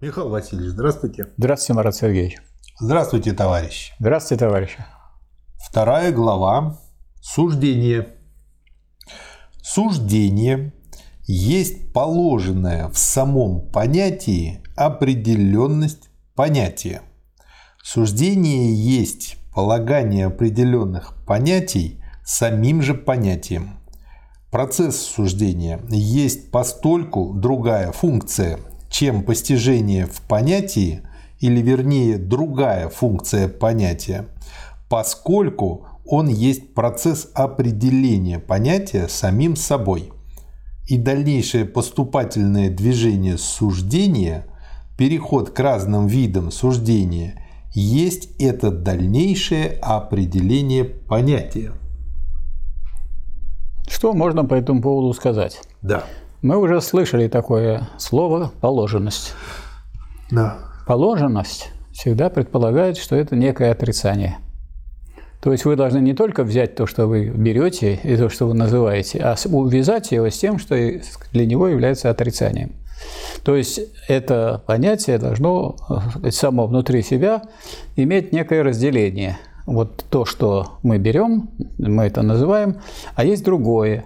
Михаил Васильевич, здравствуйте. Здравствуйте, Марат Сергеевич. Здравствуйте, товарищи. Здравствуйте, товарищи. Вторая глава. Суждение. Суждение есть положенная в самом понятии определенность понятия. Суждение есть полагание определенных понятий самим же понятием. Процесс суждения есть постольку другая функция, чем постижение в понятии, или вернее другая функция понятия, поскольку он есть процесс определения понятия самим собой. И дальнейшее поступательное движение суждения, переход к разным видам суждения, есть это дальнейшее определение понятия. Что можно по этому поводу сказать? Да. Мы уже слышали такое слово «положенность». Да. Положенность всегда предполагает, что это некое отрицание. То есть вы должны не только взять то, что вы берете, и то, что вы называете, а увязать его с тем, что для него является отрицанием. То есть это понятие должно э, само внутри себя иметь некое разделение – вот то, что мы берем, мы это называем, а есть другое,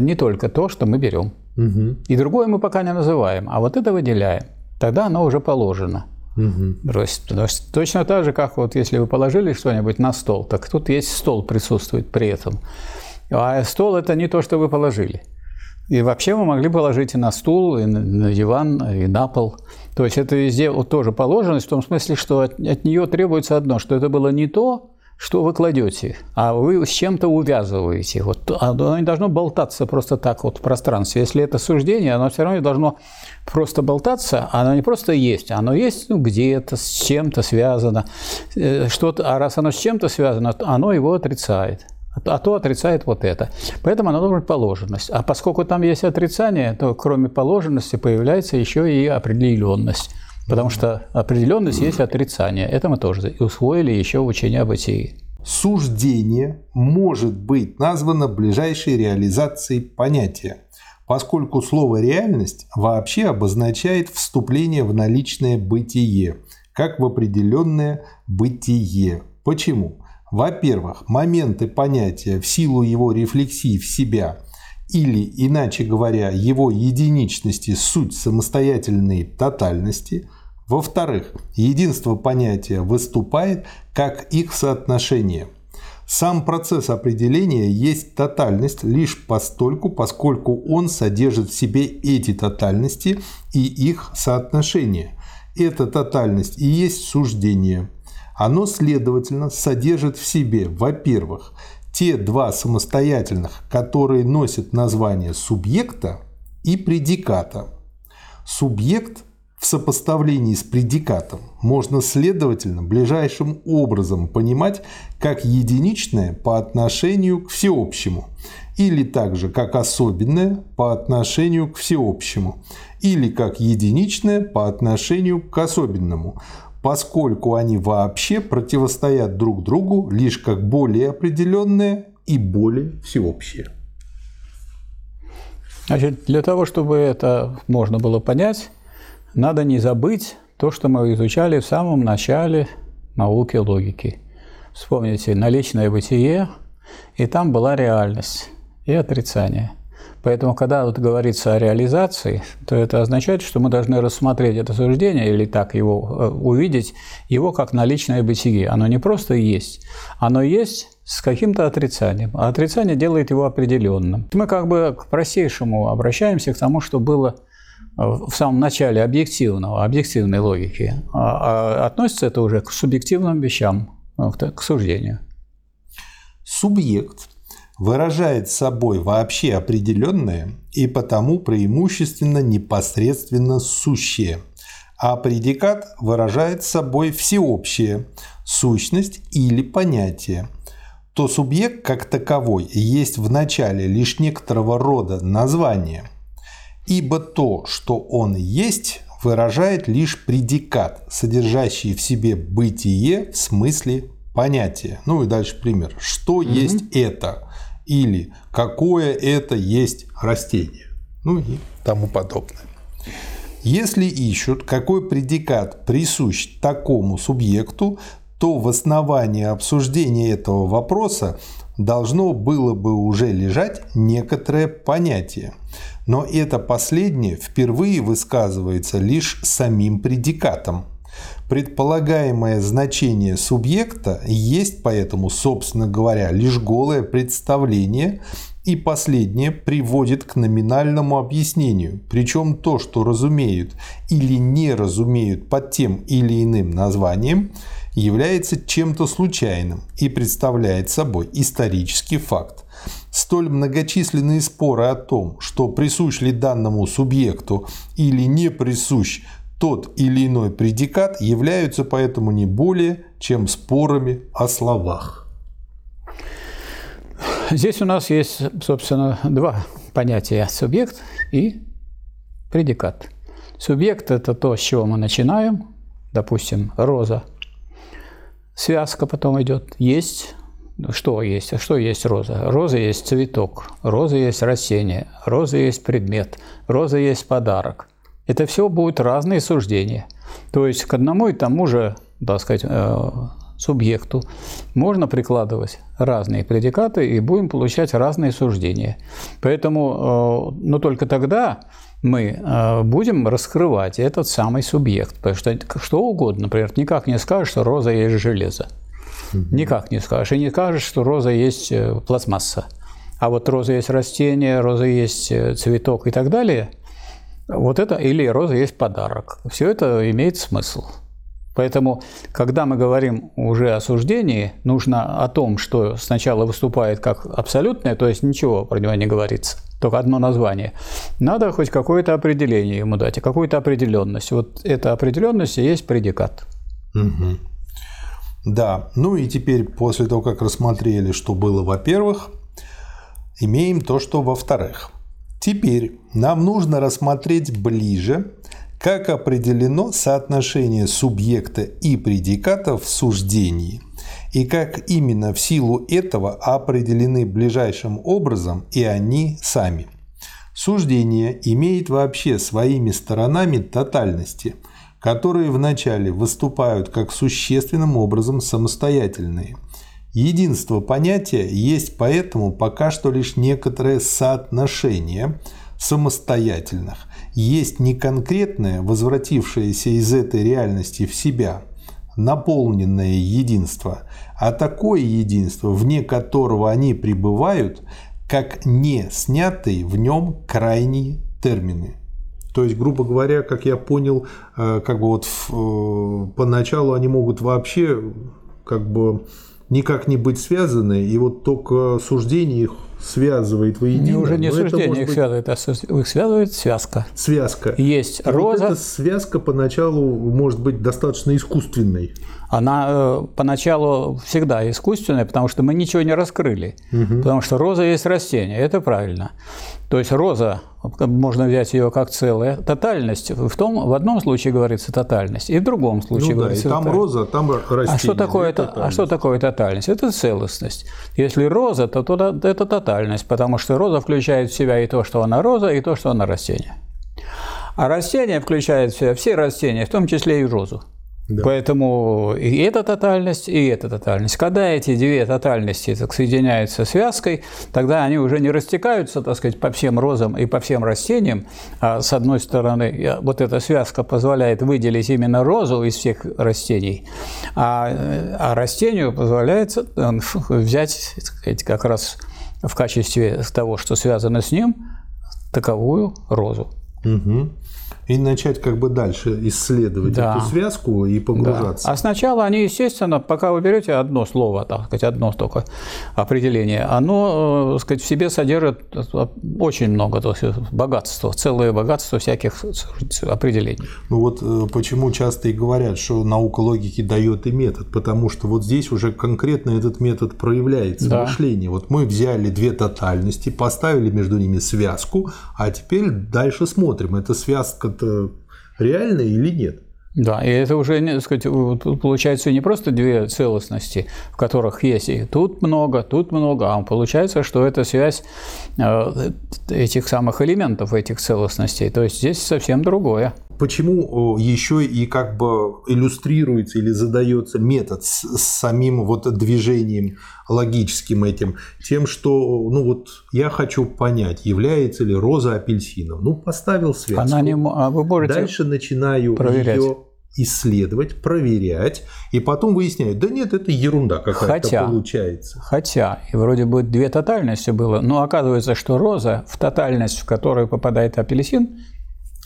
не только то, что мы берем. Угу. И другое мы пока не называем, а вот это выделяем. Тогда оно уже положено. Угу. То, есть, то есть точно так же, как вот если вы положили что-нибудь на стол, так тут есть стол присутствует при этом. А стол это не то, что вы положили. И вообще мы могли положить и на стул, и на диван, и на пол. То есть это везде вот тоже положенность в том смысле, что от, от нее требуется одно, что это было не то, что вы кладете, а вы с чем-то увязываете. Вот оно не должно болтаться просто так вот в пространстве. Если это суждение, оно все равно должно просто болтаться, оно не просто есть, оно есть ну, где-то, с чем-то связано. Э, что-то, а раз оно с чем-то связано, оно его отрицает а то отрицает вот это. Поэтому оно должна быть положенность. А поскольку там есть отрицание, то кроме положенности появляется еще и определенность. Потому что определенность есть отрицание. Это мы тоже усвоили еще в учении об бытии. Суждение может быть названо ближайшей реализацией понятия, поскольку слово «реальность» вообще обозначает вступление в наличное бытие, как в определенное бытие. Почему? Во-первых, моменты понятия в силу его рефлексии в себя или, иначе говоря, его единичности суть самостоятельной тотальности. Во-вторых, единство понятия выступает как их соотношение. Сам процесс определения есть тотальность лишь постольку, поскольку он содержит в себе эти тотальности и их соотношение. Эта тотальность и есть суждение – оно, следовательно, содержит в себе, во-первых, те два самостоятельных, которые носят название субъекта и предиката. Субъект в сопоставлении с предикатом можно, следовательно, ближайшим образом понимать как единичное по отношению к всеобщему, или также как особенное по отношению к всеобщему, или как единичное по отношению к особенному, поскольку они вообще противостоят друг другу лишь как более определенные и более всеобщие. Значит, для того, чтобы это можно было понять, надо не забыть то, что мы изучали в самом начале науки логики. Вспомните наличное бытие, и там была реальность и отрицание – Поэтому, когда вот говорится о реализации, то это означает, что мы должны рассмотреть это суждение или так его э, увидеть, его как наличное бытие. Оно не просто есть, оно есть с каким-то отрицанием, а отрицание делает его определенным. Мы как бы к простейшему обращаемся к тому, что было э, в самом начале объективного, объективной логики. А, а относится это уже к субъективным вещам, э, к суждению. Субъект выражает собой вообще определенное и потому преимущественно непосредственно сущее, а предикат выражает собой всеобщее, сущность или понятие, то субъект как таковой есть в начале лишь некоторого рода название, ибо то, что он есть, выражает лишь предикат, содержащий в себе бытие в смысле понятия. Ну и дальше пример. Что mm-hmm. есть это? Или какое это есть растение, ну и тому подобное. Если ищут, какой предикат присущ такому субъекту, то в основании обсуждения этого вопроса должно было бы уже лежать некоторое понятие. Но это последнее впервые высказывается лишь самим предикатом. Предполагаемое значение субъекта есть поэтому, собственно говоря, лишь голое представление, и последнее приводит к номинальному объяснению. Причем то, что разумеют или не разумеют под тем или иным названием – является чем-то случайным и представляет собой исторический факт. Столь многочисленные споры о том, что присущ ли данному субъекту или не присущ тот или иной предикат, являются поэтому не более чем спорами о словах. Здесь у нас есть, собственно, два понятия – субъект и предикат. Субъект – это то, с чего мы начинаем, допустим, роза – связка потом идет. Есть что есть? А что есть роза? Роза есть цветок, роза есть растение, роза есть предмет, роза есть подарок. Это все будут разные суждения. То есть к одному и тому же, так сказать, э, субъекту можно прикладывать разные предикаты и будем получать разные суждения. Поэтому, э, но только тогда мы э, будем раскрывать этот самый субъект. Потому что что угодно, например, никак не скажешь, что роза есть железо. Никак не скажешь. И не скажешь, что роза есть пластмасса. А вот роза есть растение, роза есть цветок и так далее. Вот это, или роза есть подарок. Все это имеет смысл. Поэтому, когда мы говорим уже о суждении, нужно о том, что сначала выступает как абсолютное, то есть ничего про него не говорится – только одно название. Надо хоть какое-то определение ему дать, и какую-то определенность. Вот эта определенность и есть предикат. Угу. Да, ну и теперь после того, как рассмотрели, что было во-первых, имеем то, что во-вторых. Теперь нам нужно рассмотреть ближе, как определено соотношение субъекта и предиката в суждении – и как именно в силу этого определены ближайшим образом и они сами. Суждение имеет вообще своими сторонами тотальности, которые вначале выступают как существенным образом самостоятельные. Единство понятия есть поэтому пока что лишь некоторое соотношение самостоятельных, есть не конкретное, возвратившееся из этой реальности в себя – наполненное единство, а такое единство, вне которого они пребывают, как не снятые в нем крайние термины. То есть, грубо говоря, как я понял, э, как бы вот в, э, поначалу они могут вообще как бы никак не быть связаны, и вот только суждение их связывает воедино. Уже не суждение их быть... связывает, а их связывает связка. Связка. Есть и роза. Вот эта связка поначалу может быть достаточно искусственной. Она э, поначалу всегда искусственная, потому что мы ничего не раскрыли. Угу. Потому что роза есть растение, это правильно. То есть роза, можно взять ее как целая, тотальность. В, том, в одном случае говорится тотальность, и в другом случае ну, говорится да, и там тотальность. роза, там растение. А что, такое, это, а что такое тотальность? Это целостность. Если роза, то, то это тотальность, потому что роза включает в себя и то, что она роза, и то, что она растение. А растение включает в себя все растения, в том числе и розу. Да. Поэтому и эта тотальность, и эта тотальность. Когда эти две тотальности так, соединяются связкой, тогда они уже не растекаются, так сказать, по всем розам и по всем растениям. А с одной стороны, вот эта связка позволяет выделить именно розу из всех растений, а, а растению позволяет э, взять, так сказать, как раз в качестве того, что связано с ним, таковую розу. Угу и начать как бы дальше исследовать да. эту связку и погружаться. Да. А сначала они, естественно, пока вы берете одно слово, так сказать, одно только определение, оно, э, так сказать, в себе содержит очень много то есть богатства, целое богатство всяких определений. Ну вот э, почему часто и говорят, что наука логики дает и метод, потому что вот здесь уже конкретно этот метод проявляется да. мышление. Вот мы взяли две тотальности, поставили между ними связку, а теперь дальше смотрим, эта связка это реально или нет. Да, и это уже, так сказать, получается не просто две целостности, в которых есть и тут много, тут много, а получается, что это связь э, этих самых элементов, этих целостностей. То есть здесь совсем другое. Почему еще и как бы иллюстрируется или задается метод с, с самим вот движением логическим этим, тем, что, ну вот, я хочу понять, является ли роза апельсином. Ну, поставил связку. Она не, а вы можете Дальше начинаю проверять. ее исследовать, проверять, и потом выясняют, да нет, это ерунда какая-то хотя, получается. Хотя, и вроде бы две тотальности было, но оказывается, что роза в тотальность, в которую попадает апельсин,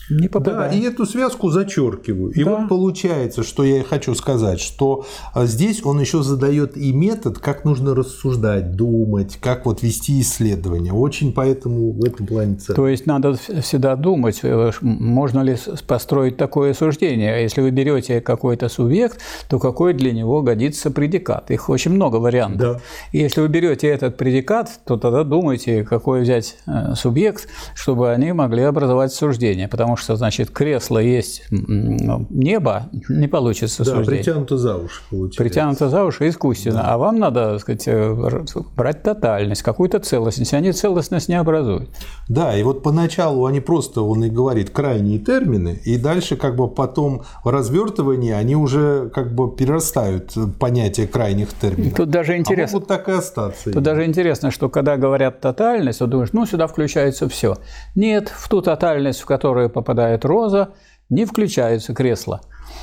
не попадает. Да, и эту связку зачеркиваю. И да. вот получается, что я хочу сказать, что а, здесь он еще задает и метод, как нужно рассуждать, думать, как вот вести исследования. Очень поэтому в этом плане ценно. То есть надо всегда думать, э, можно ли построить такое суждение. Если вы берете какой-то субъект, то какой для него годится предикат. Их очень много вариантов. Да. И если вы берете этот предикат, то тогда думайте, какой взять э, субъект, чтобы они могли образовать суждение. Потому что, значит, кресло есть небо, не получится да, суждение. притянуто за уши получается. Притянуто за уши искусственно. Да. А вам надо, так сказать, э, брать тотальность, какую-то целостность. Они целостность не образуют. Да, и вот поначалу они просто, он и говорит, крайние термины, и дальше как бы потом в развертывании они уже как бы перерастают понятие крайних терминов. Тут даже а интересно. А могут так и остаться. Тут даже интересно, что когда говорят тотальность, то думаешь, ну сюда включается все. Нет, в ту тотальность, в которую попадает роза, не включается кресло.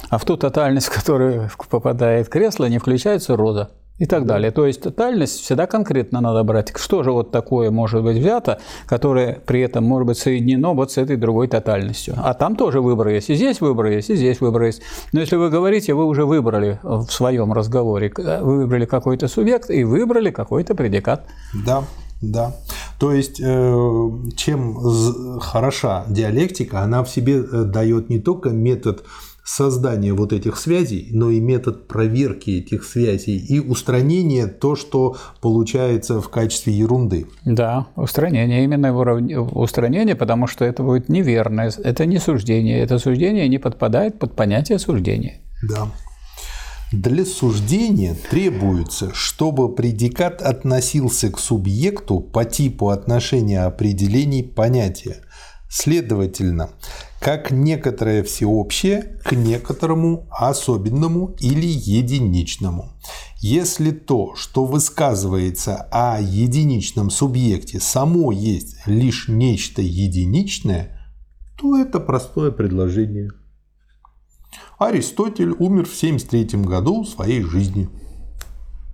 А в ту тотальность, в которую попадает кресло, не включается роза и так далее. То есть тотальность всегда конкретно надо брать. Что же вот такое может быть взято, которое при этом может быть соединено вот с этой другой тотальностью. А там тоже выбор есть. И здесь выбор есть, и здесь выбор есть. Но если вы говорите, вы уже выбрали в своем разговоре, вы выбрали какой-то субъект и выбрали какой-то предикат. Да, да. То есть, э, чем хороша диалектика, она в себе э, дает не только метод создания вот этих связей, но и метод проверки этих связей и устранения то, что получается в качестве ерунды. Да, устранение, именно устранение, потому что это будет неверное, это не суждение, это суждение не подпадает под понятие суждения. Да. Для суждения требуется, чтобы предикат относился к субъекту по типу отношения определений понятия. Следовательно, как некоторое всеобщее к некоторому особенному или единичному. Если то, что высказывается о единичном субъекте, само есть лишь нечто единичное, то это простое предложение – Аристотель умер в 73 году своей жизни,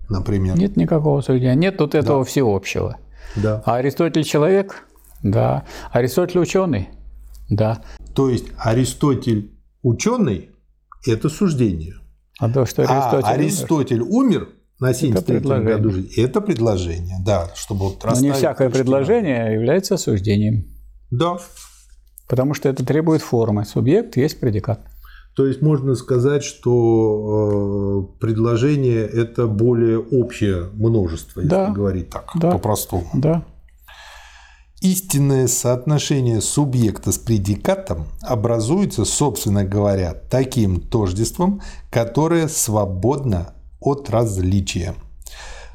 например. Нет никакого суждения, нет тут этого да. всеобщего. Да. А Аристотель человек? Да. Аристотель ученый? Да. То есть Аристотель ученый – это суждение. А то, что Аристотель, а Аристотель умер, на 73 году жизни. Это предложение, да, чтобы вот Но не всякое предложение является суждением. Да. Потому что это требует формы. Субъект есть предикат. То есть можно сказать, что э, предложение – это более общее множество, если да, говорить так, да, по-простому. Да. Истинное соотношение субъекта с предикатом образуется, собственно говоря, таким тождеством, которое свободно от различия.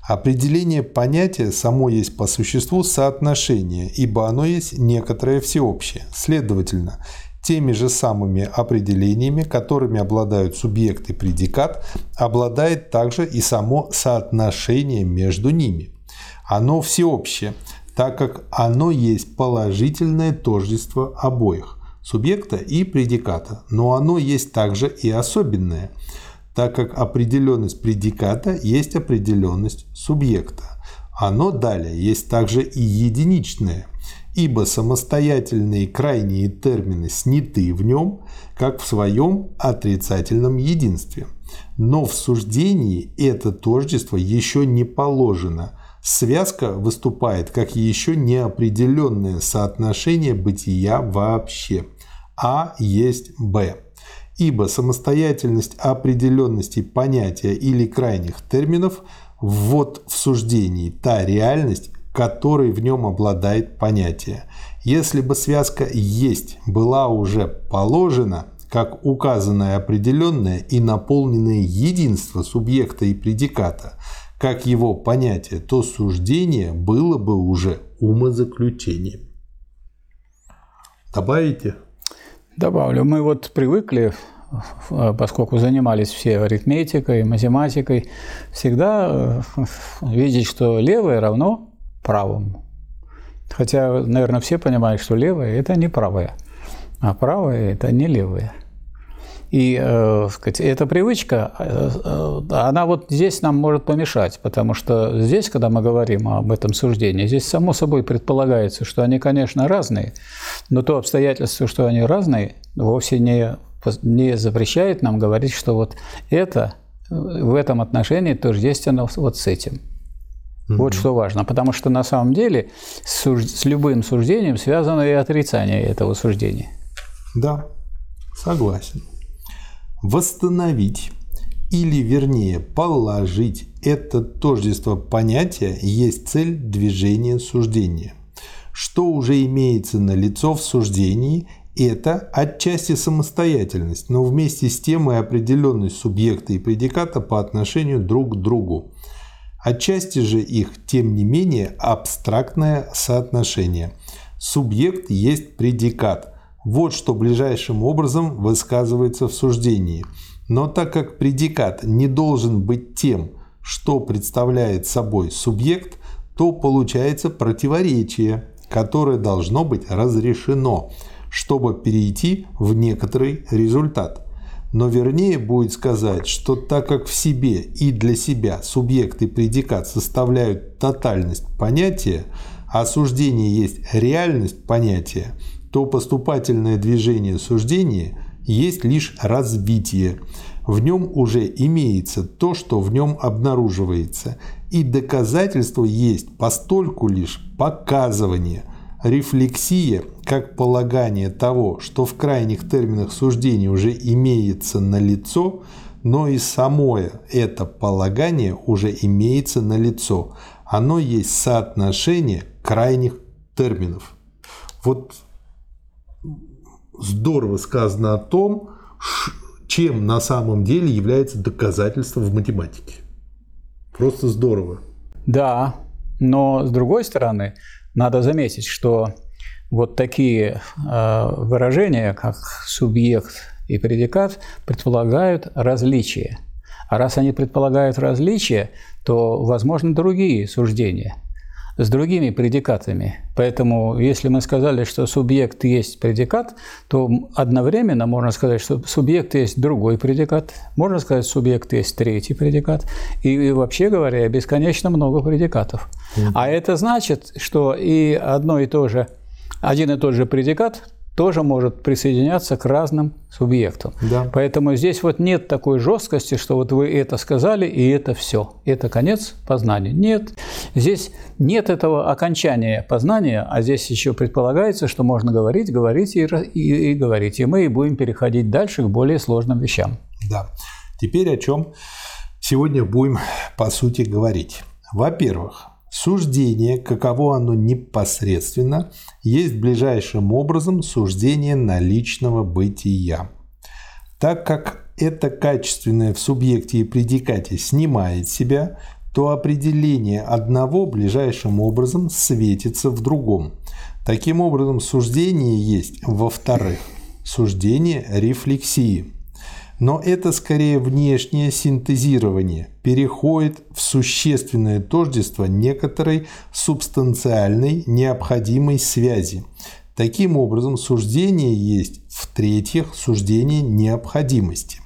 Определение понятия само есть по существу соотношение, ибо оно есть некоторое всеобщее. Следовательно, теми же самыми определениями, которыми обладают субъект и предикат, обладает также и само соотношение между ними. Оно всеобщее, так как оно есть положительное тождество обоих – субъекта и предиката, но оно есть также и особенное, так как определенность предиката есть определенность субъекта. Оно далее есть также и единичное, ибо самостоятельные крайние термины сняты в нем, как в своем отрицательном единстве. Но в суждении это тождество еще не положено. Связка выступает как еще неопределенное соотношение бытия вообще. А есть Б. Ибо самостоятельность определенности понятия или крайних терминов ввод в суждении та реальность, который в нем обладает понятие. Если бы связка «есть» была уже положена, как указанное определенное и наполненное единство субъекта и предиката, как его понятие, то суждение было бы уже умозаключением. Добавите? Добавлю, мы вот привыкли, поскольку занимались все арифметикой, математикой, всегда видеть, что левое равно правому. Хотя, наверное, все понимают, что левое – это не правое, а правое – это не левое. И э, сказать, эта привычка, э, э, она вот здесь нам может помешать, потому что здесь, когда мы говорим об этом суждении, здесь само собой предполагается, что они, конечно, разные, но то обстоятельство, что они разные, вовсе не, не запрещает нам говорить, что вот это в этом отношении тождественно вот с этим. Mm-hmm. Вот что важно, потому что на самом деле с, с любым суждением связано и отрицание этого суждения. Да, согласен восстановить или, вернее, положить это тождество понятия есть цель движения суждения. Что уже имеется на лицо в суждении, это отчасти самостоятельность, но вместе с тем и определенность субъекта и предиката по отношению друг к другу. Отчасти же их, тем не менее, абстрактное соотношение. Субъект есть предикат, вот что ближайшим образом высказывается в суждении. Но так как предикат не должен быть тем, что представляет собой субъект, то получается противоречие, которое должно быть разрешено, чтобы перейти в некоторый результат. Но вернее будет сказать, что так как в себе и для себя субъект и предикат составляют тотальность понятия, а суждение есть реальность понятия, то поступательное движение суждения есть лишь развитие. В нем уже имеется то, что в нем обнаруживается, и доказательство есть постольку лишь показывание, рефлексия, как полагание того, что в крайних терминах суждения уже имеется на лицо, но и самое это полагание уже имеется на лицо. Оно есть соотношение крайних терминов. Вот здорово сказано о том, чем на самом деле является доказательство в математике. Просто здорово. Да, но с другой стороны, надо заметить, что вот такие э, выражения, как субъект и предикат, предполагают различия. А раз они предполагают различия, то возможны другие суждения – с другими предикатами. Поэтому, если мы сказали, что субъект есть предикат, то одновременно можно сказать, что субъект есть другой предикат, можно сказать, субъект есть третий предикат, и, вообще говоря, бесконечно много предикатов. Mm-hmm. А это значит, что и одно и то же, один и тот же предикат тоже может присоединяться к разным субъектам. Да. Поэтому здесь вот нет такой жесткости, что вот вы это сказали, и это все. Это конец познания. Нет. Здесь нет этого окончания познания, а здесь еще предполагается, что можно говорить, говорить и, и, и говорить. И мы и будем переходить дальше к более сложным вещам. Да. Теперь о чем сегодня будем, по сути, говорить. Во-первых, Суждение, каково оно непосредственно, есть ближайшим образом суждение наличного бытия. Так как это качественное в субъекте и предикате снимает себя, то определение одного ближайшим образом светится в другом. Таким образом, суждение есть, во-вторых, суждение рефлексии – но это скорее внешнее синтезирование, переходит в существенное тождество некоторой субстанциальной необходимой связи. Таким образом, суждение есть, в-третьих, суждение необходимости.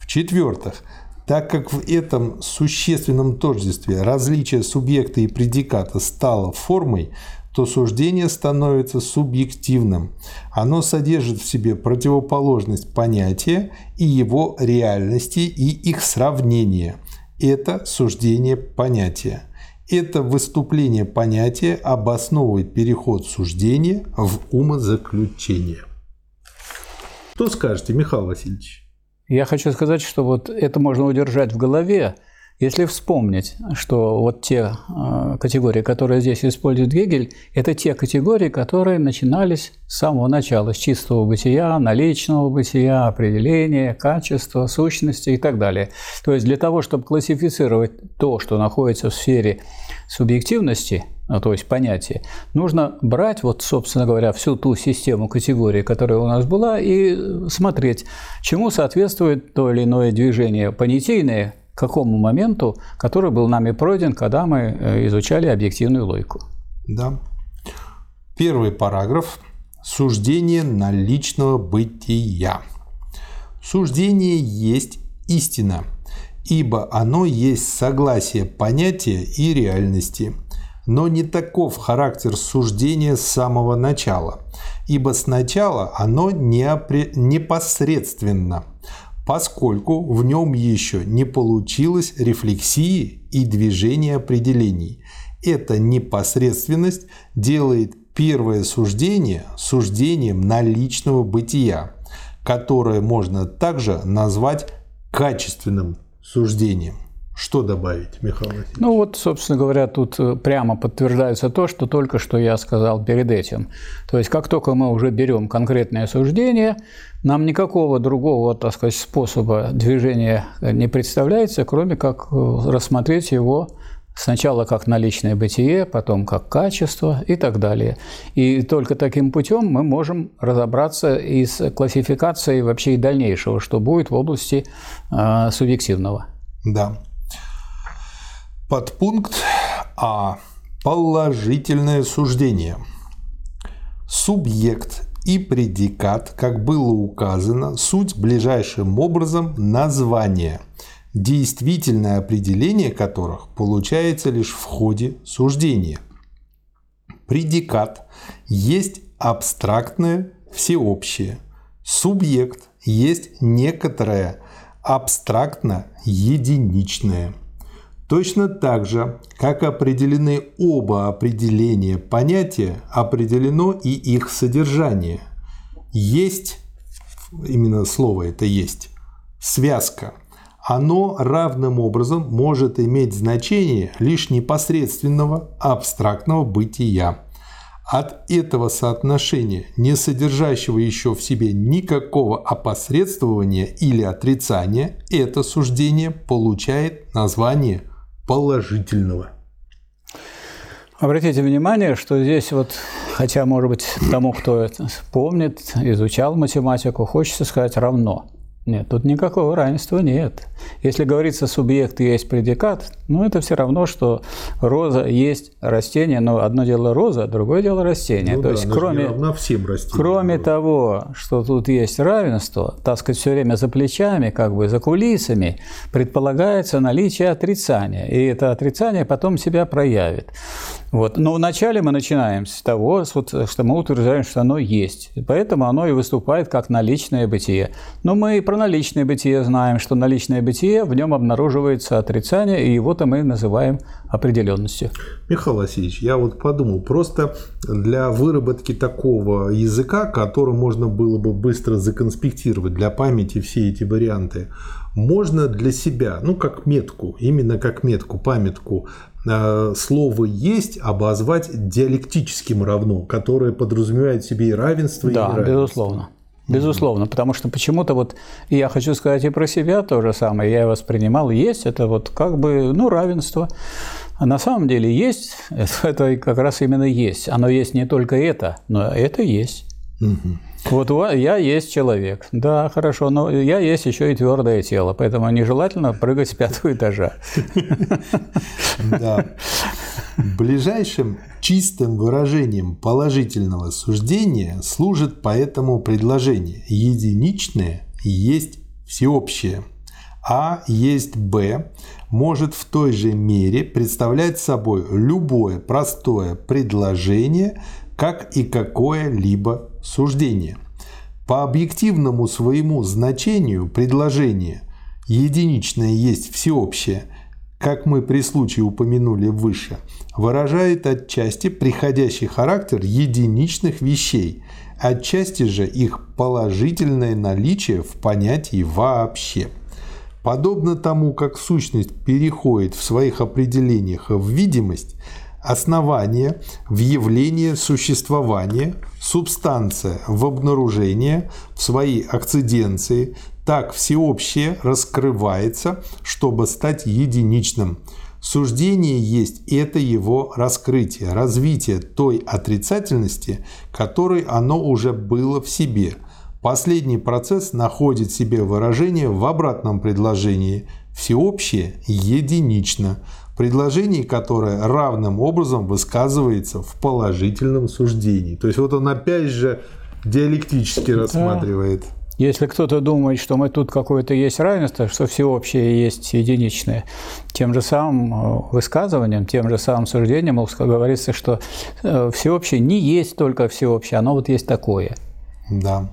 В-четвертых, так как в этом существенном тождестве различие субъекта и предиката стало формой, то суждение становится субъективным. Оно содержит в себе противоположность понятия и его реальности и их сравнение. Это суждение понятия. Это выступление понятия обосновывает переход суждения в умозаключение. Что скажете, Михаил Васильевич? Я хочу сказать, что вот это можно удержать в голове, Если вспомнить, что вот те э, категории, которые здесь использует Гегель, это те категории, которые начинались с самого начала, с чистого бытия, наличного бытия, определения, качества, сущности и так далее. То есть для того, чтобы классифицировать то, что находится в сфере субъективности, ну, то есть понятие, нужно брать, вот, собственно говоря, всю ту систему категорий, которая у нас была, и смотреть, чему соответствует то или иное движение понятийное, к какому моменту, который был нами пройден, когда мы э, изучали объективную логику. Да. Первый параграф. Суждение наличного бытия. Суждение есть истина, ибо оно есть согласие понятия и реальности. Но не таков характер суждения с самого начала, ибо сначала оно непосредственно – поскольку в нем еще не получилось рефлексии и движения определений. Эта непосредственность делает первое суждение суждением наличного бытия, которое можно также назвать качественным суждением. Что добавить, Михаил Васильевич? Ну вот, собственно говоря, тут э, прямо подтверждается то, что только что я сказал перед этим. То есть, как только мы уже берем конкретное суждение, нам никакого другого, так сказать, способа движения не представляется, кроме как э, рассмотреть его Сначала как наличное бытие, потом как качество и так далее. И только таким путем мы можем разобраться и с классификацией вообще и дальнейшего, что будет в области э, субъективного. Да. Подпункт А. Положительное суждение. Субъект и предикат, как было указано, суть ближайшим образом названия, действительное определение которых получается лишь в ходе суждения. Предикат есть абстрактное всеобщее. Субъект есть некоторое абстрактно единичное – Точно так же, как определены оба определения понятия, определено и их содержание. Есть, именно слово это есть, связка. Оно равным образом может иметь значение лишь непосредственного абстрактного бытия. От этого соотношения, не содержащего еще в себе никакого опосредствования или отрицания, это суждение получает название положительного. Обратите внимание, что здесь вот, хотя, может быть, тому, кто это помнит, изучал математику, хочется сказать равно. Нет, тут никакого равенства нет. Если говорится субъект и есть предикат, ну это все равно, что роза есть растение, но одно дело роза, другое дело растение. Ну, То да, есть кроме, всем кроме того, что тут есть равенство, так сказать, все время за плечами, как бы за кулисами, предполагается наличие отрицания. И это отрицание потом себя проявит. Вот. Но вначале мы начинаем с того, что мы утверждаем, что оно есть. Поэтому оно и выступает как наличное бытие. Но мы и про наличное бытие знаем, что наличное бытие, в нем обнаруживается отрицание, и его-то мы называем определенностью. Михаил Васильевич, я вот подумал, просто для выработки такого языка, который можно было бы быстро законспектировать для памяти все эти варианты, можно для себя, ну как метку, именно как метку, памятку, слово «есть» обозвать диалектическим равно, которое подразумевает в себе и равенство, да, и неравенство. безусловно. Безусловно, потому что почему-то вот я хочу сказать и про себя то же самое, я воспринимал есть это вот как бы ну равенство, а на самом деле есть это как раз именно есть, оно есть не только это, но это есть. Угу. Вот я есть человек. Да, хорошо, но я есть еще и твердое тело, поэтому нежелательно прыгать с пятого этажа. Да. Ближайшим чистым выражением положительного суждения служит поэтому предложение «единичное есть всеобщее», а есть Б может в той же мере представлять собой любое простое предложение, как и какое-либо суждение. По объективному своему значению предложение «единичное есть всеобщее», как мы при случае упомянули выше, выражает отчасти приходящий характер единичных вещей, отчасти же их положительное наличие в понятии вообще. Подобно тому, как сущность переходит в своих определениях в видимость, основание в явление существования, субстанция в обнаружение, в свои акциденции, так всеобщее раскрывается, чтобы стать единичным. Суждение есть это его раскрытие, развитие той отрицательности, которой оно уже было в себе. Последний процесс находит себе выражение в обратном предложении «всеобщее единично», предложении, которое равным образом высказывается в положительном суждении. То есть вот он опять же диалектически рассматривает. Если кто-то думает, что мы тут какое-то есть равенство, что всеобщее есть единичное, тем же самым э, высказыванием, тем же самым суждением говорится, что э, всеобщее не есть только всеобщее, оно вот есть такое. Да.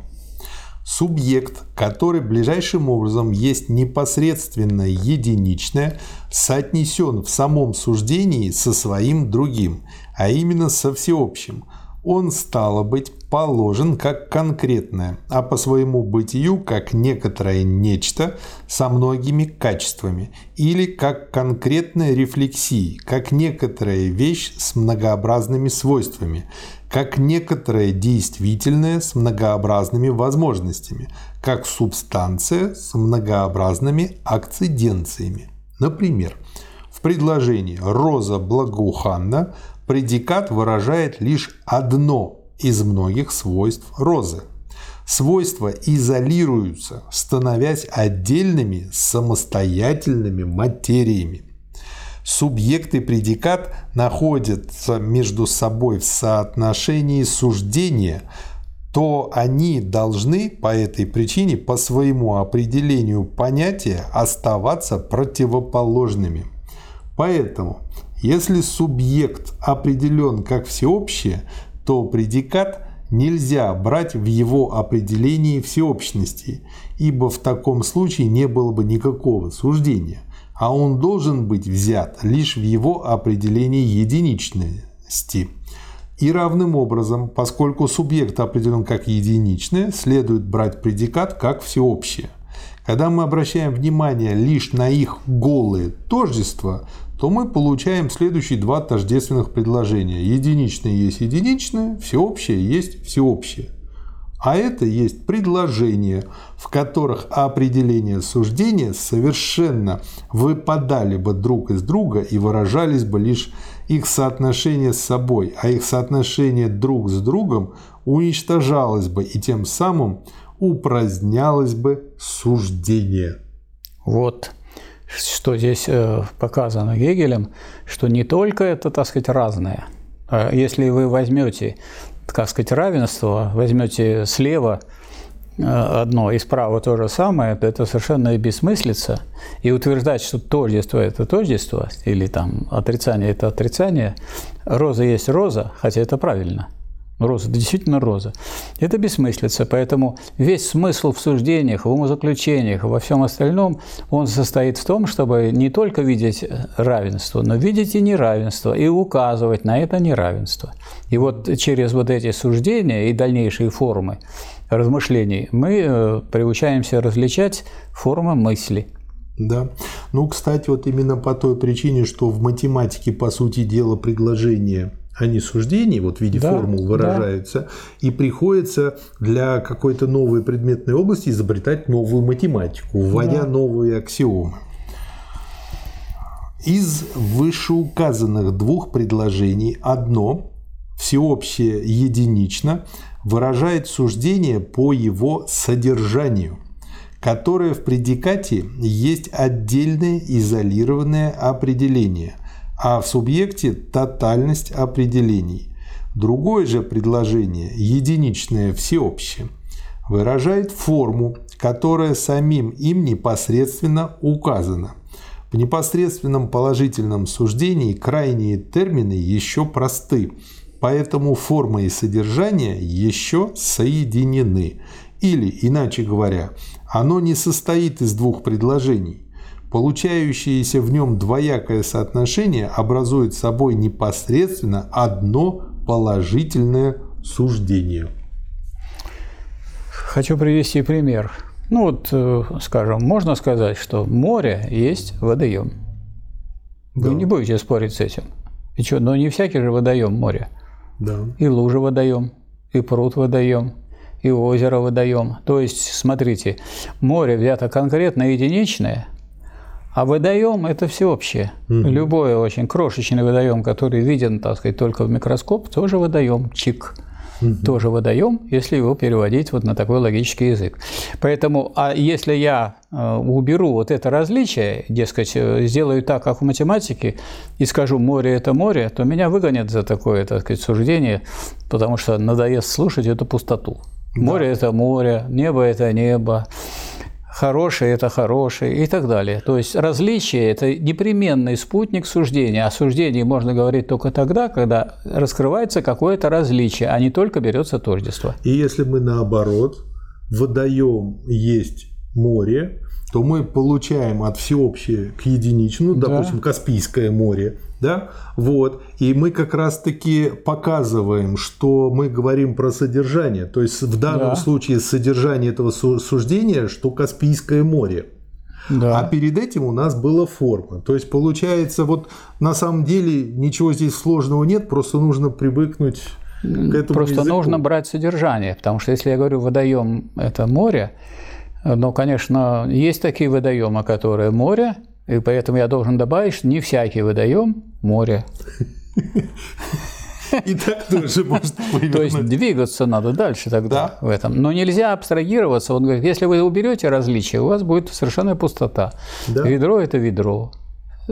Субъект, который ближайшим образом есть непосредственно единичное, соотнесен в самом суждении со своим другим, а именно со всеобщим. Он, стало быть, положен как конкретное, а по своему бытию как некоторое нечто со многими качествами, или как конкретная рефлексии, как некоторая вещь с многообразными свойствами, как некоторое действительное с многообразными возможностями, как субстанция с многообразными акциденциями. Например, в предложении «Роза благоуханна» предикат выражает лишь одно из многих свойств розы. Свойства изолируются, становясь отдельными самостоятельными материями субъект и предикат находятся между собой в соотношении суждения, то они должны по этой причине по своему определению понятия оставаться противоположными. Поэтому, если субъект определен как всеобщее, то предикат нельзя брать в его определении всеобщности, ибо в таком случае не было бы никакого суждения а он должен быть взят лишь в его определении единичности. И равным образом, поскольку субъект определен как единичное, следует брать предикат как всеобщее. Когда мы обращаем внимание лишь на их голые тождества, то мы получаем следующие два тождественных предложения. Единичное есть единичное, всеобщее есть всеобщее. А это есть предложения, в которых определения суждения совершенно выпадали бы друг из друга и выражались бы лишь их соотношение с собой, а их соотношение друг с другом уничтожалось бы и тем самым упразднялось бы суждение. Вот что здесь э, показано Гегелем, что не только это, так сказать, разное. А если вы возьмете как сказать, равенство, возьмете слева э, одно и справа то же самое, то это совершенно бессмыслица. И утверждать, что тождество – это тождество, или там отрицание – это отрицание, роза есть роза, хотя это правильно – Роза, это действительно роза. Это бессмыслица, поэтому весь смысл в суждениях, в умозаключениях, во всем остальном, он состоит в том, чтобы не только видеть равенство, но видеть и неравенство, и указывать на это неравенство. И вот через вот эти суждения и дальнейшие формы размышлений мы э, приучаемся различать формы мысли – да. Ну, кстати, вот именно по той причине, что в математике, по сути дела, предложение они суждений вот в виде да, формул выражаются, да. и приходится для какой-то новой предметной области изобретать новую математику, вводя да. новые аксиомы. Из вышеуказанных двух предложений одно, всеобщее единично, выражает суждение по его содержанию, которое в предикате есть отдельное изолированное определение – а в субъекте тотальность определений. Другое же предложение, единичное всеобщее, выражает форму, которая самим им непосредственно указана. В непосредственном положительном суждении крайние термины еще просты, поэтому форма и содержание еще соединены. Или, иначе говоря, оно не состоит из двух предложений, Получающееся в нем двоякое соотношение образует собой непосредственно одно положительное суждение. Хочу привести пример. Ну вот, э, скажем, можно сказать, что море есть водоем. Вы Да. не будете спорить с этим. И что, но не всякий же водоем море. Да. И лужа водоем, и пруд водоем, и озеро водоем. То есть, смотрите, море взято конкретно единичное, а водоем – это всеобщее. Любой очень крошечный водоем, который виден, так сказать, только в микроскоп, тоже водоем, чик. Тоже водоем, если его переводить вот на такой логический язык. Поэтому, а если я э, уберу вот это различие, дескать, э, сделаю так, как в математике, и скажу «море – это море», то меня выгонят за такое, так сказать, суждение, потому что надоест слушать эту пустоту. Море – это море, небо – это небо, хорошее – это хорошее и так далее. То есть различие – это непременный спутник суждения. О суждении можно говорить только тогда, когда раскрывается какое-то различие, а не только берется тождество. И если мы наоборот, водоем есть море, то мы получаем от всеобщее к единичному, Да. допустим, Каспийское море, да, вот, и мы как раз-таки показываем, что мы говорим про содержание, то есть в данном Да. случае содержание этого су- суждения, что Каспийское море. А Да. перед этим у нас была форма. То есть получается, вот на самом деле ничего здесь сложного нет, просто нужно привыкнуть к этому Просто языку. нужно брать содержание, потому что если я говорю водоем – это море, но, конечно, есть такие водоемы, которые море, и поэтому я должен добавить, что не всякий водоем – море. И так тоже можно То есть повернуть. двигаться надо дальше тогда Да. в этом. Но нельзя абстрагироваться. Он говорит, если вы уберете различия, у вас будет совершенная пустота. Да. Ведро – это ведро.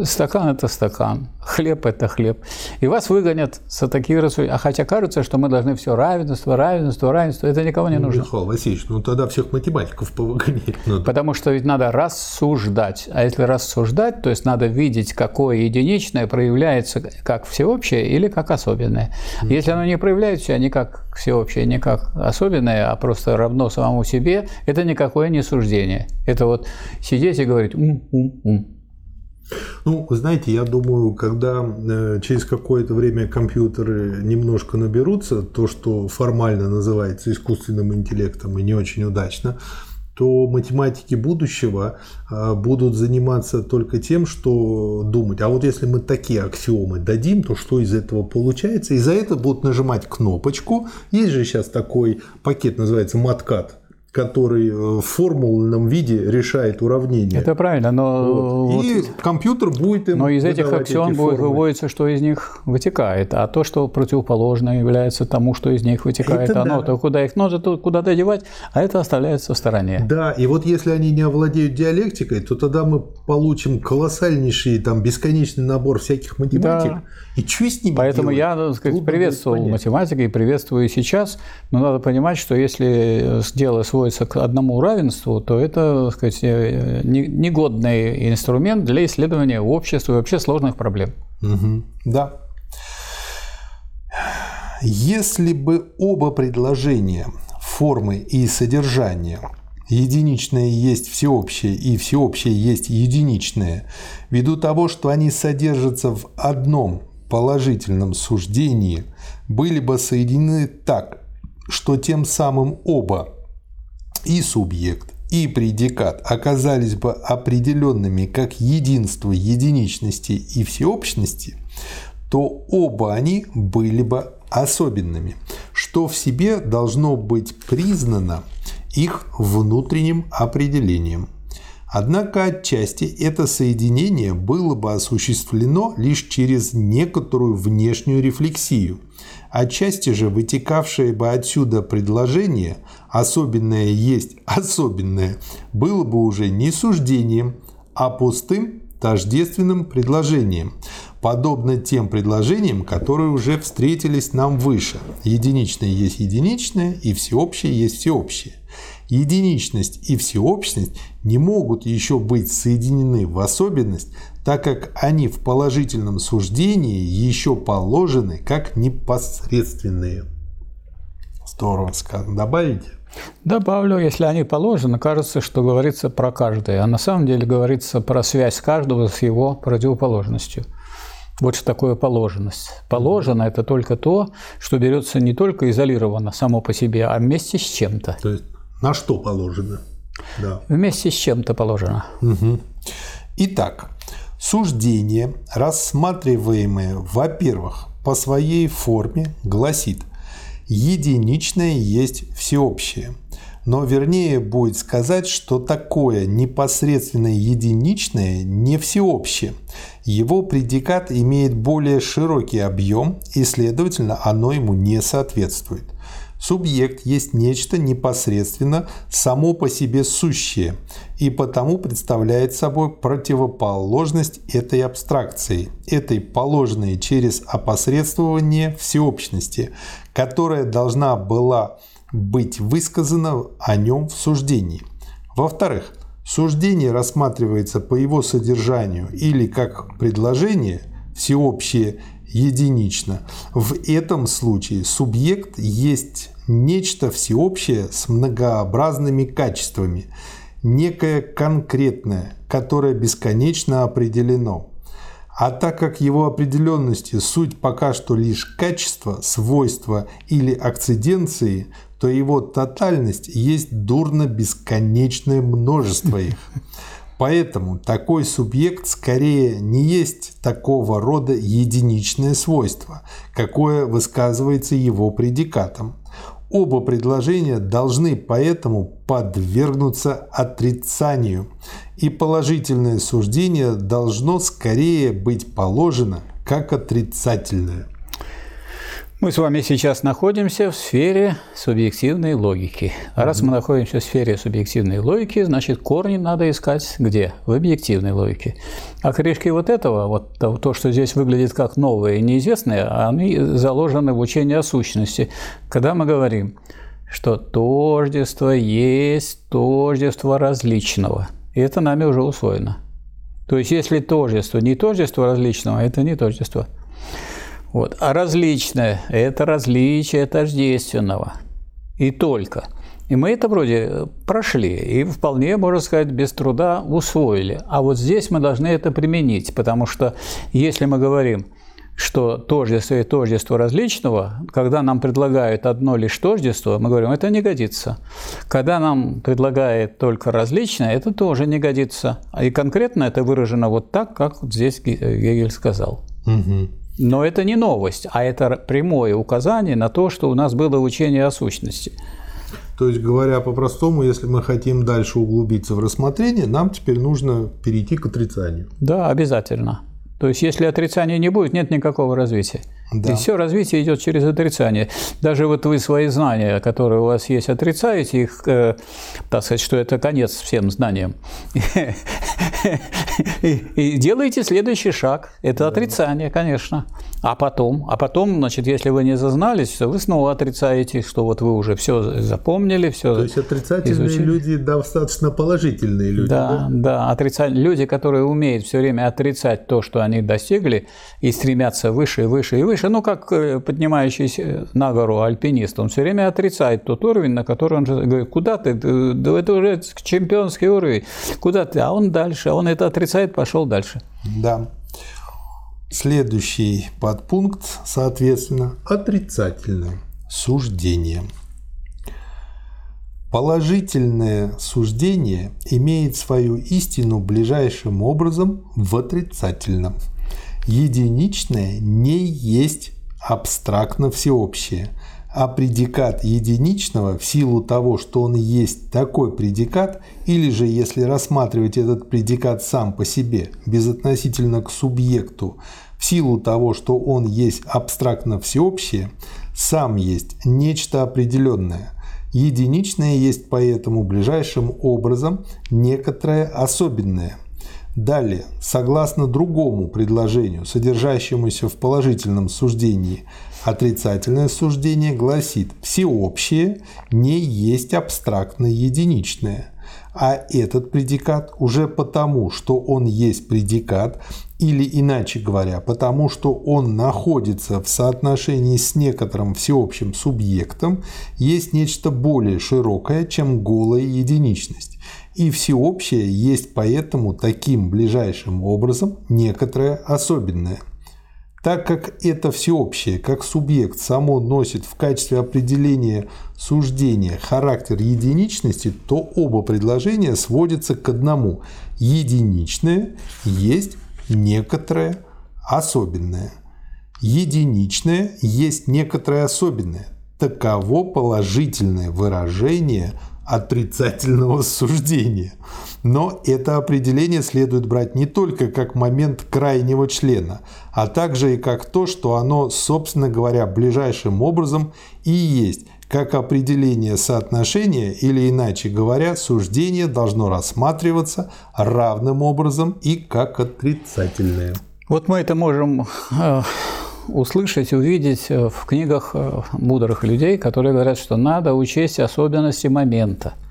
Стакан – это стакан, хлеб – это хлеб. И вас выгонят за такие рассуждения. А хотя кажется, что мы должны все равенство, равенство, равенство. Это никого не нужно. Михаил Васильевич, ну тогда всех математиков повыгонять надо. Потому что ведь надо рассуждать. А если рассуждать, то есть надо видеть, какое единичное проявляется как всеобщее или как особенное. Если оно не проявляет себя ни как всеобщее, ни как особенное, а просто равно самому себе, это никакое не суждение. Это вот сидеть и говорить ум, ум, ум. Ну, вы знаете, я думаю, когда э, через какое-то время компьютеры немножко наберутся, то, что формально называется искусственным интеллектом и не очень удачно, то математики будущего э, будут заниматься только тем, что думать, а вот если мы такие аксиомы дадим, то что из этого получается? И за это будут нажимать кнопочку. Есть же сейчас такой пакет, называется маткат, который э, в формульном виде решает уравнение. Это правильно, но, Вот. вот- И компьютер будет им но из этих аксиом эти будет формулы. выводится, что из них вытекает. А то, что противоположно является тому, что из них вытекает, Это оно, да. то куда их надо, то куда-то девать, а это оставляется в стороне. Да, и вот если они не овладеют диалектикой, то тогда мы получим колоссальнейший, там, бесконечный набор всяких математик. Да. И что с ними Поэтому делать? я, так сказать, Трудно приветствовал математику и приветствую и сейчас, но надо понимать, что если дело сводится к одному равенству, то это, так сказать, э, не- негодный инструмент для исследования общества и вообще сложных проблем. Мгм. Да. Если бы оба предложения формы и содержания единичное есть всеобщее и всеобщее есть единичное, ввиду того, что они содержатся в одном положительном суждении, были бы соединены так, что тем самым оба и субъект, и предикат оказались бы определенными как единство единичности и всеобщности, то оба они были бы особенными, что в себе должно быть признано их внутренним определением. Однако отчасти это соединение было бы осуществлено лишь через некоторую внешнюю рефлексию. Отчасти же вытекавшее бы отсюда предложение «особенное есть особенное» было бы уже не суждением, а пустым тождественным предложением, подобно тем предложениям, которые уже встретились нам выше. Единичное есть единичное, и всеобщее есть всеобщее. Единичность и всеобщность не могут еще быть соединены в особенность, так как они в положительном суждении еще положены как непосредственные. Здорово сказано. Добавите? Добавлю, если они положены, кажется, что говорится про каждое, а на самом деле говорится про связь каждого с его противоположностью. Вот что такое положенность. Положено – это только то, что берется не только изолированно само по себе, а вместе с чем-то. То есть на что положено? Да. Вместе с чем-то положено. Угу. Итак, суждение, рассматриваемое, во-первых, по своей форме, гласит «единичное есть всеобщее». Но вернее будет сказать, что такое непосредственно единичное не всеобщее. Его предикат имеет более широкий объем и, следовательно, оно ему не соответствует. Субъект есть нечто непосредственно само по себе сущее и потому представляет собой противоположность этой абстракции, этой положенной через опосредствование всеобщности, которая должна была быть высказана о нем в суждении. Во-вторых, суждение рассматривается по его содержанию или как предложение, всеобщее единично. В этом случае субъект есть нечто всеобщее с многообразными качествами, некое конкретное, которое бесконечно определено. А так как его определенности суть пока что лишь качество, свойства или акциденции, то его тотальность есть дурно бесконечное множество их. Поэтому такой субъект скорее не есть такого рода единичное свойство, какое высказывается его предикатом. Оба предложения должны поэтому подвергнуться отрицанию, и положительное суждение должно скорее быть положено как отрицательное. Мы с вами сейчас находимся в сфере субъективной логики. А раз мы находимся в сфере субъективной логики, значит, корни надо искать где? В объективной логике. А корешки вот этого, вот то, что здесь выглядит как новое и неизвестное, они заложены в учении о сущности. Когда мы говорим, что тождество есть тождество различного, и это нами уже усвоено. То есть, если тождество не тождество различного, это не тождество – вот. А различное – это различие тождественного. И только. И мы это вроде прошли, и вполне, можно сказать, без труда усвоили. А вот здесь мы должны это применить, потому что если мы говорим, что тождество и тождество различного, когда нам предлагают одно лишь тождество, мы говорим, это не годится. Когда нам предлагают только различное, это тоже не годится. И конкретно это выражено вот так, как здесь Гегель сказал. Угу. Но это не новость, а это прямое указание на то, что у нас было учение о сущности. То есть, говоря по-простому, если мы хотим дальше углубиться в рассмотрение, нам теперь нужно перейти к отрицанию. Да, обязательно. То есть, если отрицания не будет, нет никакого развития. Да. И все развитие идет через отрицание. Даже вот вы свои знания, которые у вас есть, отрицаете их, э, так сказать, что это конец всем знаниям. И делаете следующий шаг. Это отрицание, конечно. А потом, а потом, значит, если вы не зазнались, то вы снова отрицаете, что вот вы уже все запомнили, все. То есть отрицательные изучили. люди достаточно положительные люди. Да, да, да отрицательные люди, которые умеют все время отрицать то, что они достигли, и стремятся выше и выше и выше. Ну, как э, поднимающийся на гору альпинист, он все время отрицает тот уровень, на который он говорит, куда ты, это уже чемпионский уровень, куда ты, а он дальше, а он это отрицает, пошел дальше. Да. Следующий подпункт, соответственно, отрицательное суждение. Положительное суждение имеет свою истину ближайшим образом в отрицательном. Единичное не есть абстрактно всеобщее, а предикат единичного в силу того, что он есть такой предикат, или же если рассматривать этот предикат сам по себе, безотносительно к субъекту, в силу того, что он есть абстрактно всеобщее, сам есть нечто определенное. Единичное есть поэтому ближайшим образом некоторое особенное – Далее, согласно другому предложению, содержащемуся в положительном суждении, отрицательное суждение гласит «всеобщее не есть абстрактно единичное», а этот предикат уже потому, что он есть предикат, или иначе говоря, потому что он находится в соотношении с некоторым всеобщим субъектом, есть нечто более широкое, чем голая единичность и всеобщее есть поэтому таким ближайшим образом некоторое особенное. Так как это всеобщее, как субъект само носит в качестве определения суждения характер единичности, то оба предложения сводятся к одному. Единичное есть некоторое особенное. Единичное есть некоторое особенное. Таково положительное выражение отрицательного суждения. Но это определение следует брать не только как момент крайнего члена, а также и как то, что оно, собственно говоря, ближайшим образом и есть, как определение соотношения или, иначе говоря, суждение должно рассматриваться равным образом и как отрицательное. Вот мы это можем э, услышать, увидеть э, в книгах э, мудрых людей, которые говорят, что надо учесть особенности момента –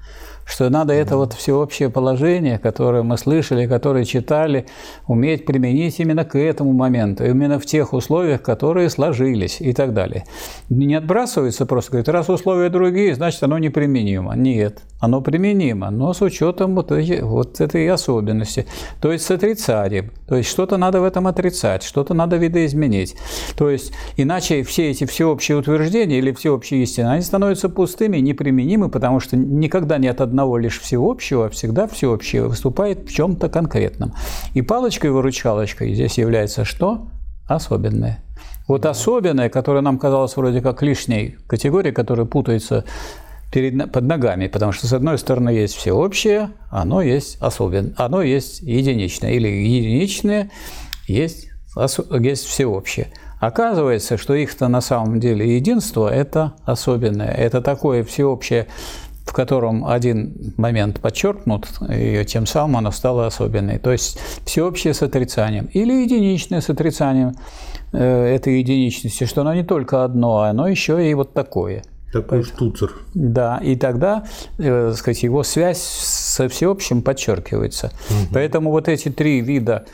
что надо это вот всеобщее положение, которое мы слышали, которое читали, уметь применить именно к этому моменту, именно в тех условиях, которые сложились и так далее. Не отбрасывается просто, говорит, раз условия другие, значит, оно неприменимо. Нет, оно применимо, но с учетом вот, эти, вот этой особенности, то есть с отрицанием. То есть что-то надо в этом отрицать, что-то надо видоизменить. То есть иначе все эти всеобщие утверждения или всеобщие истины, они становятся пустыми, неприменимы, потому что никогда нет одного одного лишь всеобщего, всегда всеобщее выступает в чем-то конкретном. И палочкой-выручалочкой здесь является что? Особенное. Вот особенное, которое нам казалось вроде как лишней категорией, которая путается перед, под ногами, потому что с одной стороны есть всеобщее, оно есть особенное, оно есть единичное, или единичное есть, есть всеобщее. Оказывается, что их-то на самом деле единство – это особенное, это такое всеобщее в котором один момент подчеркнут, и тем самым оно стало особенной. То есть всеобщее с отрицанием или единичное с отрицанием э, этой единичности, что оно не только одно, а оно еще и вот такое. Такой штуцер. Да, и тогда, э, сказать, его связь со всеобщим подчеркивается. Угу. Поэтому вот эти три вида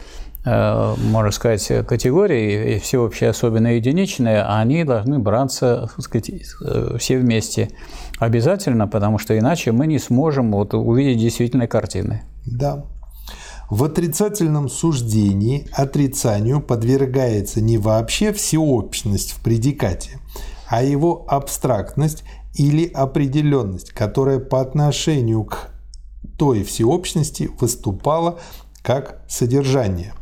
можно сказать, категории, всеобщее, особенно единичное, они должны браться, сказать, э, все вместе. Обязательно, потому что иначе мы не сможем вот увидеть действительной картины. Да. В отрицательном суждении отрицанию подвергается не вообще всеобщность в предикате, а его абстрактность или определенность, которая по отношению к той всеобщности выступала как содержание.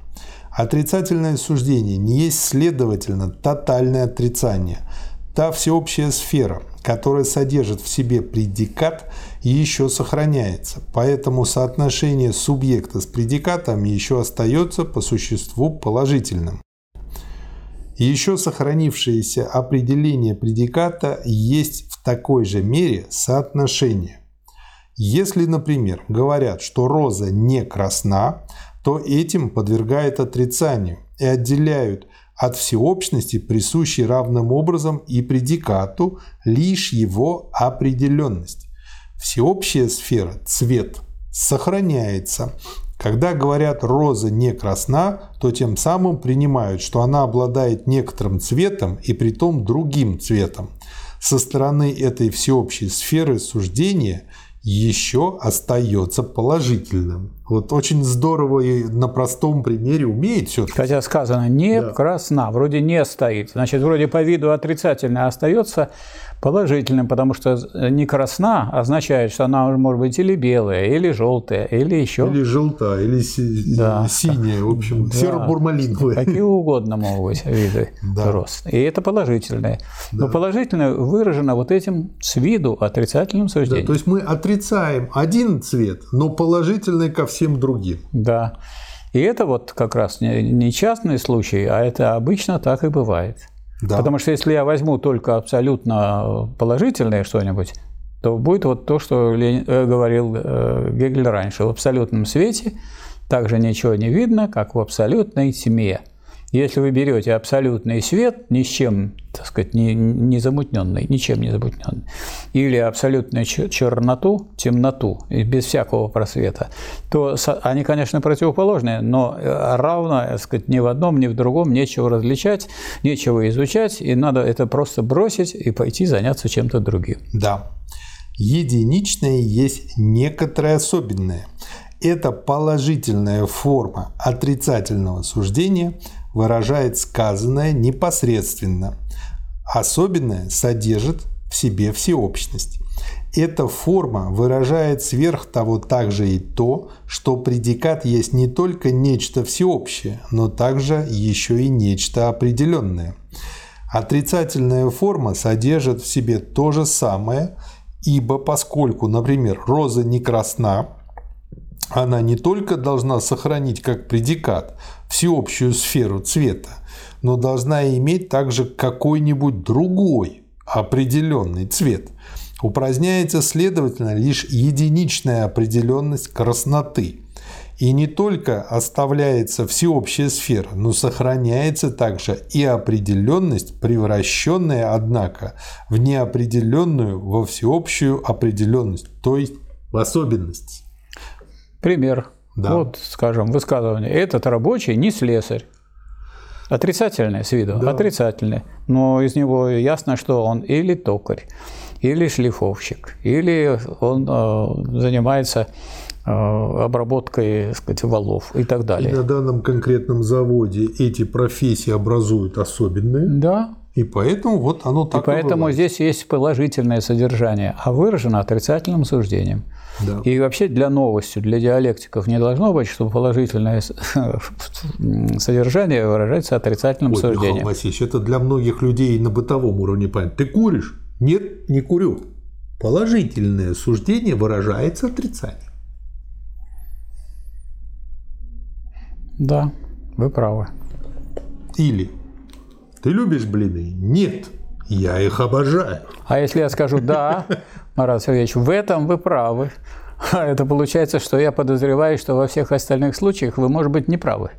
Отрицательное суждение не есть, следовательно, тотальное отрицание. Та всеобщая сфера, которая содержит в себе предикат, еще сохраняется, поэтому соотношение субъекта с предикатом еще остается по существу положительным. Еще сохранившееся определение предиката есть в такой же мере соотношение. Если, например, говорят, что роза не красна, то этим подвергают отрицанию и отделяют от всеобщности, присущей равным образом и предикату, лишь его определенность. Всеобщая сфера, цвет, сохраняется. Когда говорят «роза не красна», то тем самым принимают, что она обладает некоторым цветом и притом другим цветом. Со стороны этой всеобщей сферы суждения – еще остается положительным. Вот очень здорово и на простом примере умеет все. Хотя сказано не да. красна, вроде не стоит. Значит, вроде по виду отрицательно остается, положительным, потому что не красна означает, что она может быть или белая, или желтая, или еще... Или желтая, или си... да. синяя, в общем, да. серо-бурмалиновая. Какие угодно могут быть виды да. рост. И это положительное. Да. Но положительное выражено вот этим с виду отрицательным суждением. Да, то есть мы отрицаем один цвет, но положительный ко всем другим. Да. И это вот как раз не частный случай, а это обычно так и бывает. Да. Потому что если я возьму только абсолютно положительное что-нибудь, то будет вот то, что Ленин, э, говорил э, Гегель раньше. В абсолютном свете также ничего не видно, как в абсолютной тьме. Если вы берете абсолютный свет, ни с чем, так сказать, не, не замутненный, ничем не замутненный, или абсолютную черноту, темноту, без всякого просвета, то они, конечно, противоположные, но э, равно, так сказать, ни в одном, ни в другом нечего различать, нечего изучать, и надо это просто бросить и пойти заняться чем-то другим. Да. Единичное есть некоторое особенное. Это положительная форма отрицательного суждения – выражает сказанное непосредственно. Особенное содержит в себе всеобщность. Эта форма выражает сверх того также и то, что предикат есть не только нечто всеобщее, но также еще и нечто определенное. Отрицательная форма содержит в себе то же самое, ибо поскольку, например, роза не красна, она не только должна сохранить как предикат всеобщую сферу цвета, но должна иметь также какой-нибудь другой определенный цвет. Упраздняется, следовательно, лишь единичная определенность красноты. И не только оставляется всеобщая сфера, но сохраняется также и определенность, превращенная, однако, в неопределенную во всеобщую определенность, то есть в особенность. Пример. Да. Вот, скажем, высказывание. Этот рабочий не слесарь. Отрицательное с виду, да. отрицательное. Но из него ясно, что он или токарь, или шлифовщик, или он э, занимается э, обработкой сказать, валов и так далее. И на данном конкретном заводе эти профессии образуют особенные. Да. И поэтому вот оно так и поэтому и здесь есть положительное содержание, а выражено отрицательным суждением. Да. И вообще для новости, для диалектиков не должно быть, чтобы положительное содержание выражается отрицательным Ой, суждением. Михаил Васильевич, это для многих людей на бытовом уровне понятно. Ты куришь? Нет, не курю. Положительное суждение выражается отрицанием. Да, вы правы. Или ты любишь блины? Нет, я их обожаю. А если я скажу «да», Марат Сергеевич, в этом вы правы, это получается, что я подозреваю, что во всех остальных случаях вы, может быть, не правы.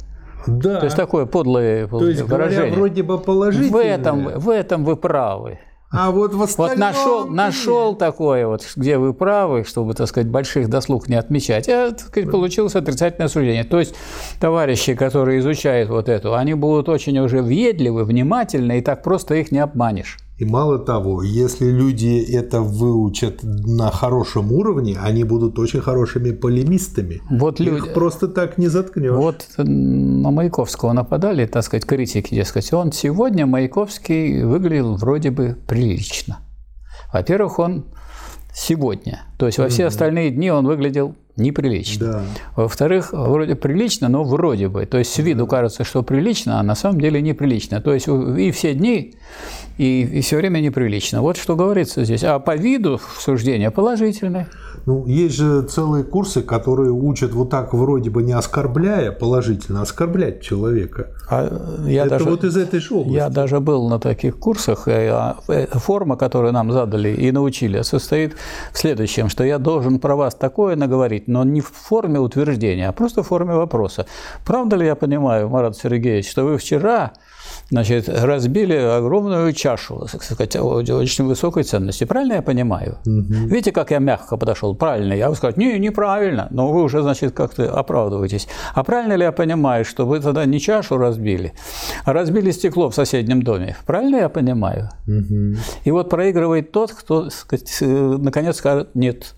Да. То есть такое подлое То есть, выражение. Говоря, вроде бы положительное. В этом, в этом вы правы. А вот в остальном... Вот нашел, нашел такое вот, где вы правы, чтобы, так сказать, больших дослуг не отмечать, а, так сказать, получилось отрицательное суждение. То есть товарищи, которые изучают вот это, они будут очень уже въедливы, внимательны, и так просто их не обманешь. И мало того, если люди это выучат на хорошем уровне, они будут очень хорошими полемистами. Вот Их люди... просто так не заткнешь. Вот на Маяковского нападали, так сказать, критики, дескать. Он сегодня, Маяковский, выглядел вроде бы прилично. Во-первых, он сегодня. То есть во все остальные дни он выглядел неприлично. Да. Во-вторых, вроде прилично, но вроде бы. То есть с виду кажется, что прилично, а на самом деле неприлично. То есть и все дни, и, и все время неприлично. Вот что говорится здесь. А по виду суждение положительное. Ну, есть же целые курсы, которые учат вот так вроде бы не оскорбляя положительно, оскорблять человека. А я Это даже, вот из этой же области. Я даже был на таких курсах. А, э, форма, которую нам задали и научили, состоит в следующем, что я должен про вас такое наговорить, но не в форме утверждения, а просто в форме вопроса. Правда ли я понимаю, Марат Сергеевич, что вы вчера значит, разбили огромную чашу, сказать, очень высокой ценности. Правильно я понимаю? Угу. Видите, как я мягко подошел? Правильно. Я бы сказал, не, неправильно. Но вы уже, значит, как-то оправдываетесь. А правильно ли я понимаю, что вы тогда не чашу разбили, а разбили стекло в соседнем доме? Правильно я понимаю? Угу. И вот проигрывает тот, кто, сказать, э, наконец скажет «нет».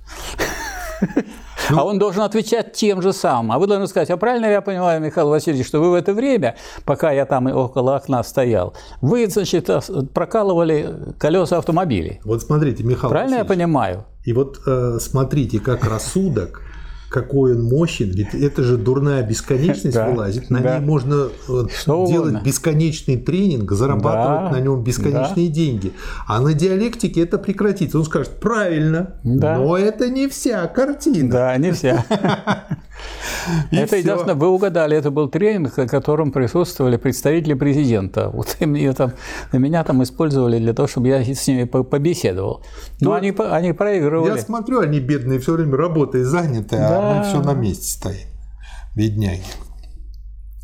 Ну, а он должен отвечать тем же самым. А вы должны сказать, а правильно я понимаю, Михаил Васильевич, что вы в это время, пока я там около окна стоял, вы, значит, прокалывали колеса автомобилей. Вот смотрите, Михаил Правильно Васильевич, я понимаю? И вот э, смотрите, как рассудок какой он мощен, ведь это же дурная бесконечность да, вылазит, на да. ней можно э, Что делать угодно. бесконечный тренинг, зарабатывать да, на нем бесконечные да. деньги. А на диалектике это прекратится. Он скажет, правильно, да. но это не вся картина. Да, не вся. Это единственное, вы угадали, это был тренинг, на котором присутствовали представители президента. Вот меня там, меня там использовали для того, чтобы я с ними побеседовал. Но ну, они, они проигрывали. Я смотрю, они бедные, все время работой заняты, а да. а мы все на месте стоим. Бедняги.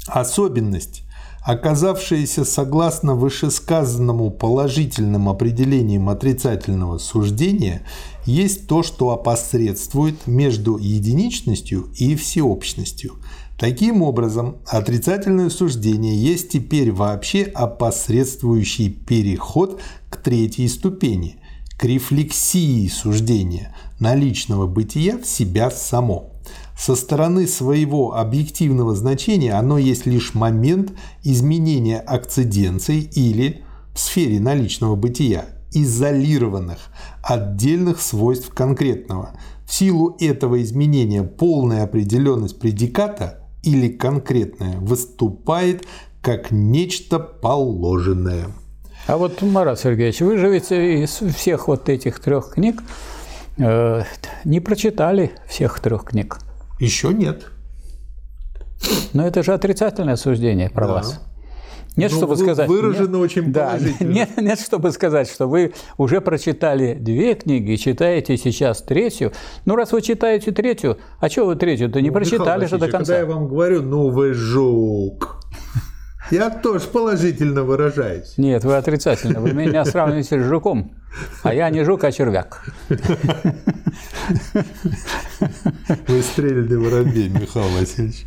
Особенность оказавшиеся согласно вышесказанному положительным определением отрицательного суждения, есть то, что опосредствует между единичностью и всеобщностью. Таким образом, отрицательное суждение есть теперь вообще опосредствующий переход к третьей ступени, к рефлексии суждения наличного бытия в себя само. Со стороны своего объективного значения оно есть лишь момент изменения акциденций или, в сфере наличного бытия, изолированных, отдельных свойств конкретного. В силу этого изменения полная определенность предиката или конкретная выступает как нечто положенное. А вот, Марат Сергеевич, вы же ведь из всех вот этих трех книг э, не прочитали всех трех книг. Еще нет. Но это же отрицательное суждение про Да. вас. Нет, Ну, чтобы сказать. выражено нет, очень да. Нет, нет, чтобы сказать, что вы уже прочитали две книги, читаете сейчас третью. Ну, раз вы читаете третью, а что вы третью-то не Ну, прочитали Михаил же до конца? Когда я вам говорю, ну вы жук, я тоже положительно выражаюсь. Нет, вы отрицательно. Вы меня сравниваете с жуком. А я не жук, а червяк. Вы стрельный воробей, Михаил Васильевич.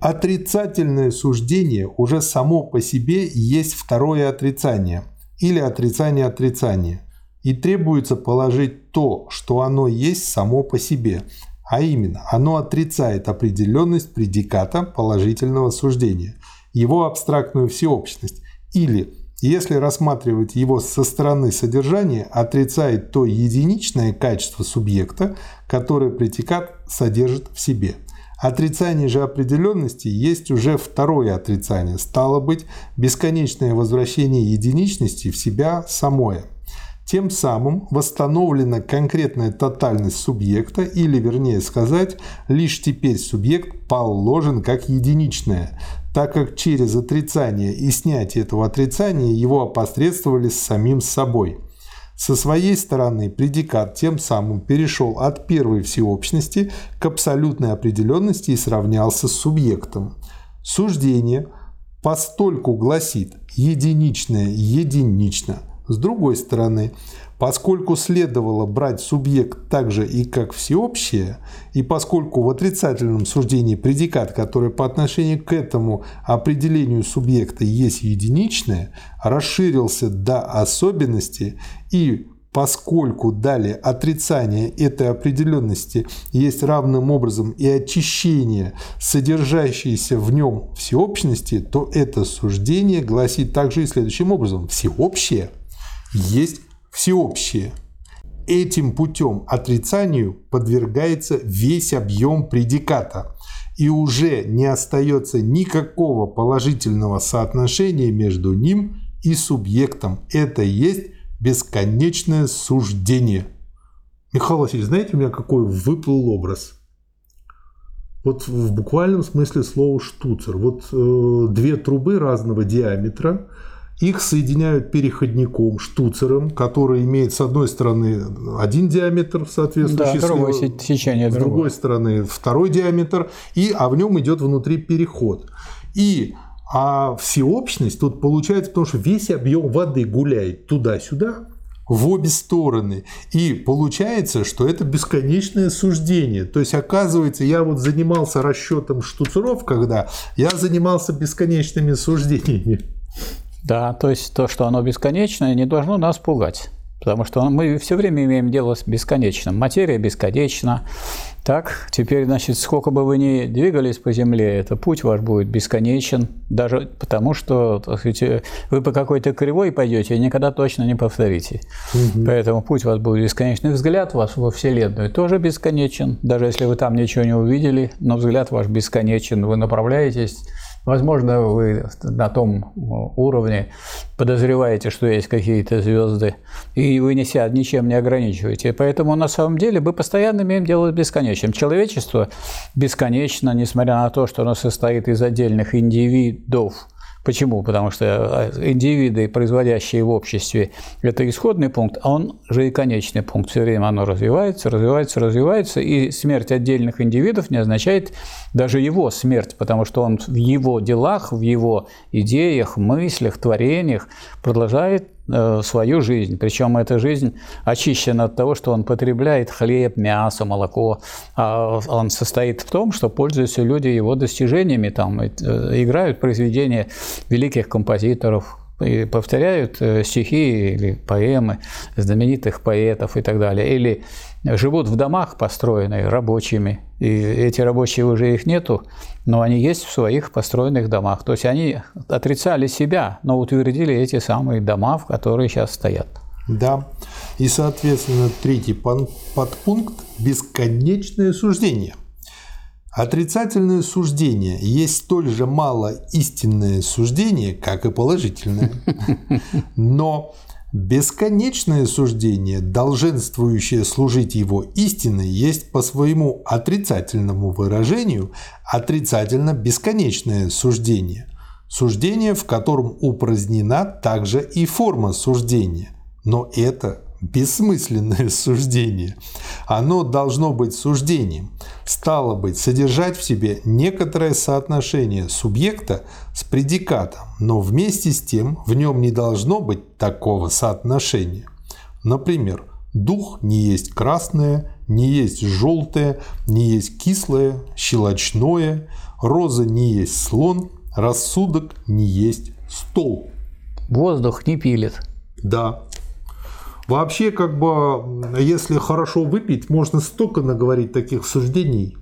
Отрицательное суждение уже само по себе есть второе отрицание или отрицание отрицания. И требуется положить то, что оно есть само по себе, а именно оно отрицает определенность предиката положительного суждения, его абстрактную всеобщность, или, если рассматривать его со стороны содержания, отрицает то единичное качество субъекта, которое предикат содержит в себе. Отрицание же определенности есть уже второе отрицание, стало быть, бесконечное возвращение единичности в себя самое. Тем самым восстановлена конкретная тотальность субъекта, или, вернее сказать, лишь теперь субъект положен как единичное, так как через отрицание и снятие этого отрицания его опосредствовали с самим собой. Со своей стороны предикат тем самым перешел от первой всеобщности к абсолютной определенности и сравнялся с субъектом. Суждение постольку гласит единичное единично. С другой стороны, поскольку следовало брать субъект так же и как всеобщее, и поскольку в отрицательном суждении предикат, который по отношению к этому определению субъекта есть единичное, расширился до особенности и поскольку далее отрицание этой определенности есть равным образом и очищение содержащейся в нем всеобщности, то это суждение гласит также и следующим образом. Всеобщее есть всеобщее. Этим путем отрицанию подвергается весь объем предиката, и уже не остается никакого положительного соотношения между ним и субъектом. Это есть бесконечное суждение. Михаил Васильевич, знаете, у меня какой выплыл образ? Вот в буквальном смысле слова штуцер. Вот э, две трубы разного диаметра, их соединяют переходником, штуцером, который имеет с одной стороны один диаметр, Да, соответствующий с другое сечение с другое. другой стороны второй диаметр, и, а в нем идет внутри переход. И а всеобщность тут получается, потому что весь объем воды гуляет туда-сюда, в обе стороны. И получается, что это бесконечное суждение. То есть, оказывается, я вот занимался расчетом штуцеров, когда я занимался бесконечными суждениями. Да, то есть то, что оно бесконечное, не должно нас пугать. Потому что мы все время имеем дело с бесконечным. Материя бесконечна. Так, теперь, значит, сколько бы вы ни двигались по Земле, это путь ваш будет бесконечен. Даже потому, что так сказать, вы по какой-то кривой пойдете и никогда точно не повторите. Поэтому путь у вас будет бесконечный. Взгляд ваш во Вселенную тоже бесконечен. Даже если вы там ничего не увидели, но взгляд ваш бесконечен. Вы направляетесь Возможно, вы на том уровне подозреваете, что есть какие-то звезды, и вы не себя ничем не ограничиваете. Поэтому на самом деле мы постоянно имеем дело с бесконечным. Человечество бесконечно, несмотря на то, что оно состоит из отдельных индивидов. Почему? Потому что индивиды, производящие в обществе, это исходный пункт, а он же и конечный пункт. Все время оно развивается, развивается, развивается, и смерть отдельных индивидов не означает даже его смерть, потому что он в его делах, в его идеях, мыслях, творениях продолжает э, свою жизнь. Причем эта жизнь очищена от того, что он потребляет хлеб, мясо, молоко. А он состоит в том, что пользуются люди его достижениями, там, э, играют произведения великих композиторов, и повторяют э, стихи или поэмы знаменитых поэтов и так далее, или живут в домах, построенных рабочими, и эти рабочие уже их нету, но они есть в своих построенных домах. То есть они отрицали себя, но утвердили эти самые дома, в которые сейчас стоят. Да. И, соответственно, третий подпункт – бесконечное суждение. Отрицательное суждение есть столь же мало истинное суждение, как и положительное. Но бесконечное суждение, долженствующее служить его истиной, есть по своему отрицательному выражению отрицательно-бесконечное суждение. Суждение, в котором упразднена также и форма суждения. Но это бессмысленное суждение. Оно должно быть суждением, стало быть, содержать в себе некоторое соотношение субъекта с предикатом, но вместе с тем в нем не должно быть такого соотношения. Например, дух не есть красное, не есть желтое, не есть кислое, щелочное, роза не есть слон, рассудок не есть стол. Воздух не пилит. Да, Вообще, как бы, если хорошо выпить, можно столько наговорить таких суждений.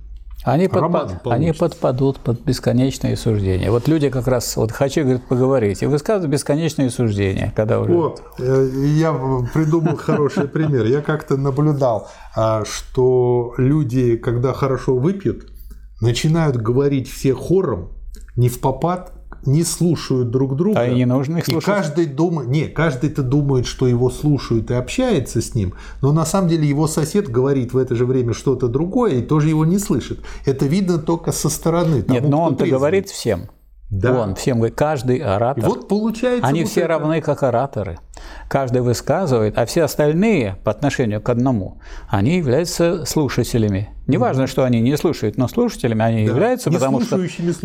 Они, подпад, они подпадут под бесконечные суждения. Вот люди как раз, вот хочу, говорит, поговорить, и высказывают бесконечные суждения, когда уже... О, э, я придумал хороший пример. Я как-то наблюдал, а, что люди, когда хорошо выпьют, начинают говорить все хором, не в попад, не слушают друг друга. А и не нужно их слушать. И каждый думает, не, каждый-то думает, что его слушают и общается с ним, но на самом деле его сосед говорит в это же время что-то другое и тоже его не слышит. Это видно только со стороны. Тому, Нет, но он-то говорит всем. Да. Он всем говорит, каждый оратор. И вот получается. Они вот все это... равны, как ораторы. Каждый высказывает, а все остальные по отношению к одному, они являются слушателями. Неважно, что они не слушают, но слушателями они да. являются, потому что,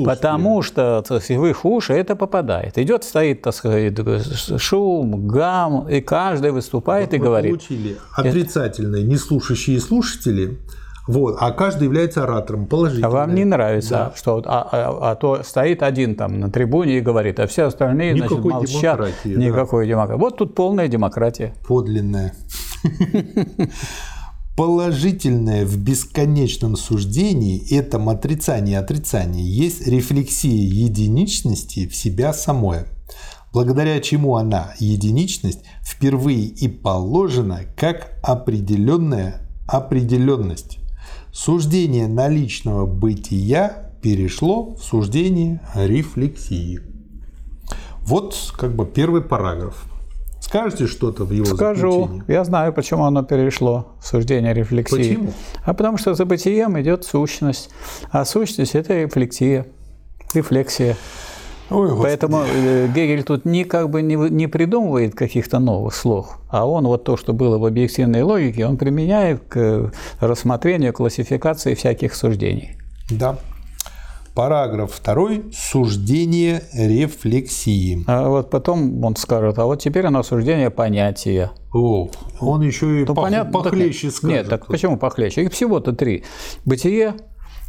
потому что в их уши это попадает. Идет, стоит, так сказать, шум, гам, и каждый выступает вот и говорит. Получили отрицательные неслушающие слушатели – вот, а каждый является оратором положительным. А вам не нравится, да. что а, а, а то стоит один там на трибуне и говорит, а все остальные Никакой значит, молчат. Демократии, Никакой да. демократии. Вот тут полная демократия. Подлинная. Положительное в бесконечном суждении, этом отрицании отрицания, есть рефлексия единичности в себя самое, благодаря чему она, единичность, впервые и положена как определенная определенность. Суждение наличного бытия перешло в суждение рефлексии. Вот как бы первый параграф. Скажете что-то в его Скажу. заключении? Я знаю, почему оно перешло в суждение рефлексии. Почему? А потому что за бытием идет сущность. А сущность – это рефлексия, рефлексия. Ой, Поэтому э, Гегель тут не, как бы не, не придумывает каких-то новых слов, а он вот то, что было в объективной логике, он применяет к рассмотрению, классификации всяких суждений. Да. Параграф второй. Суждение рефлексии. А вот потом он скажет, а вот теперь оно суждение понятия. О, он еще и ну, пох, понятно, похлеще так, скажет. Нет, так почему похлеще? Их всего-то три. Бытие,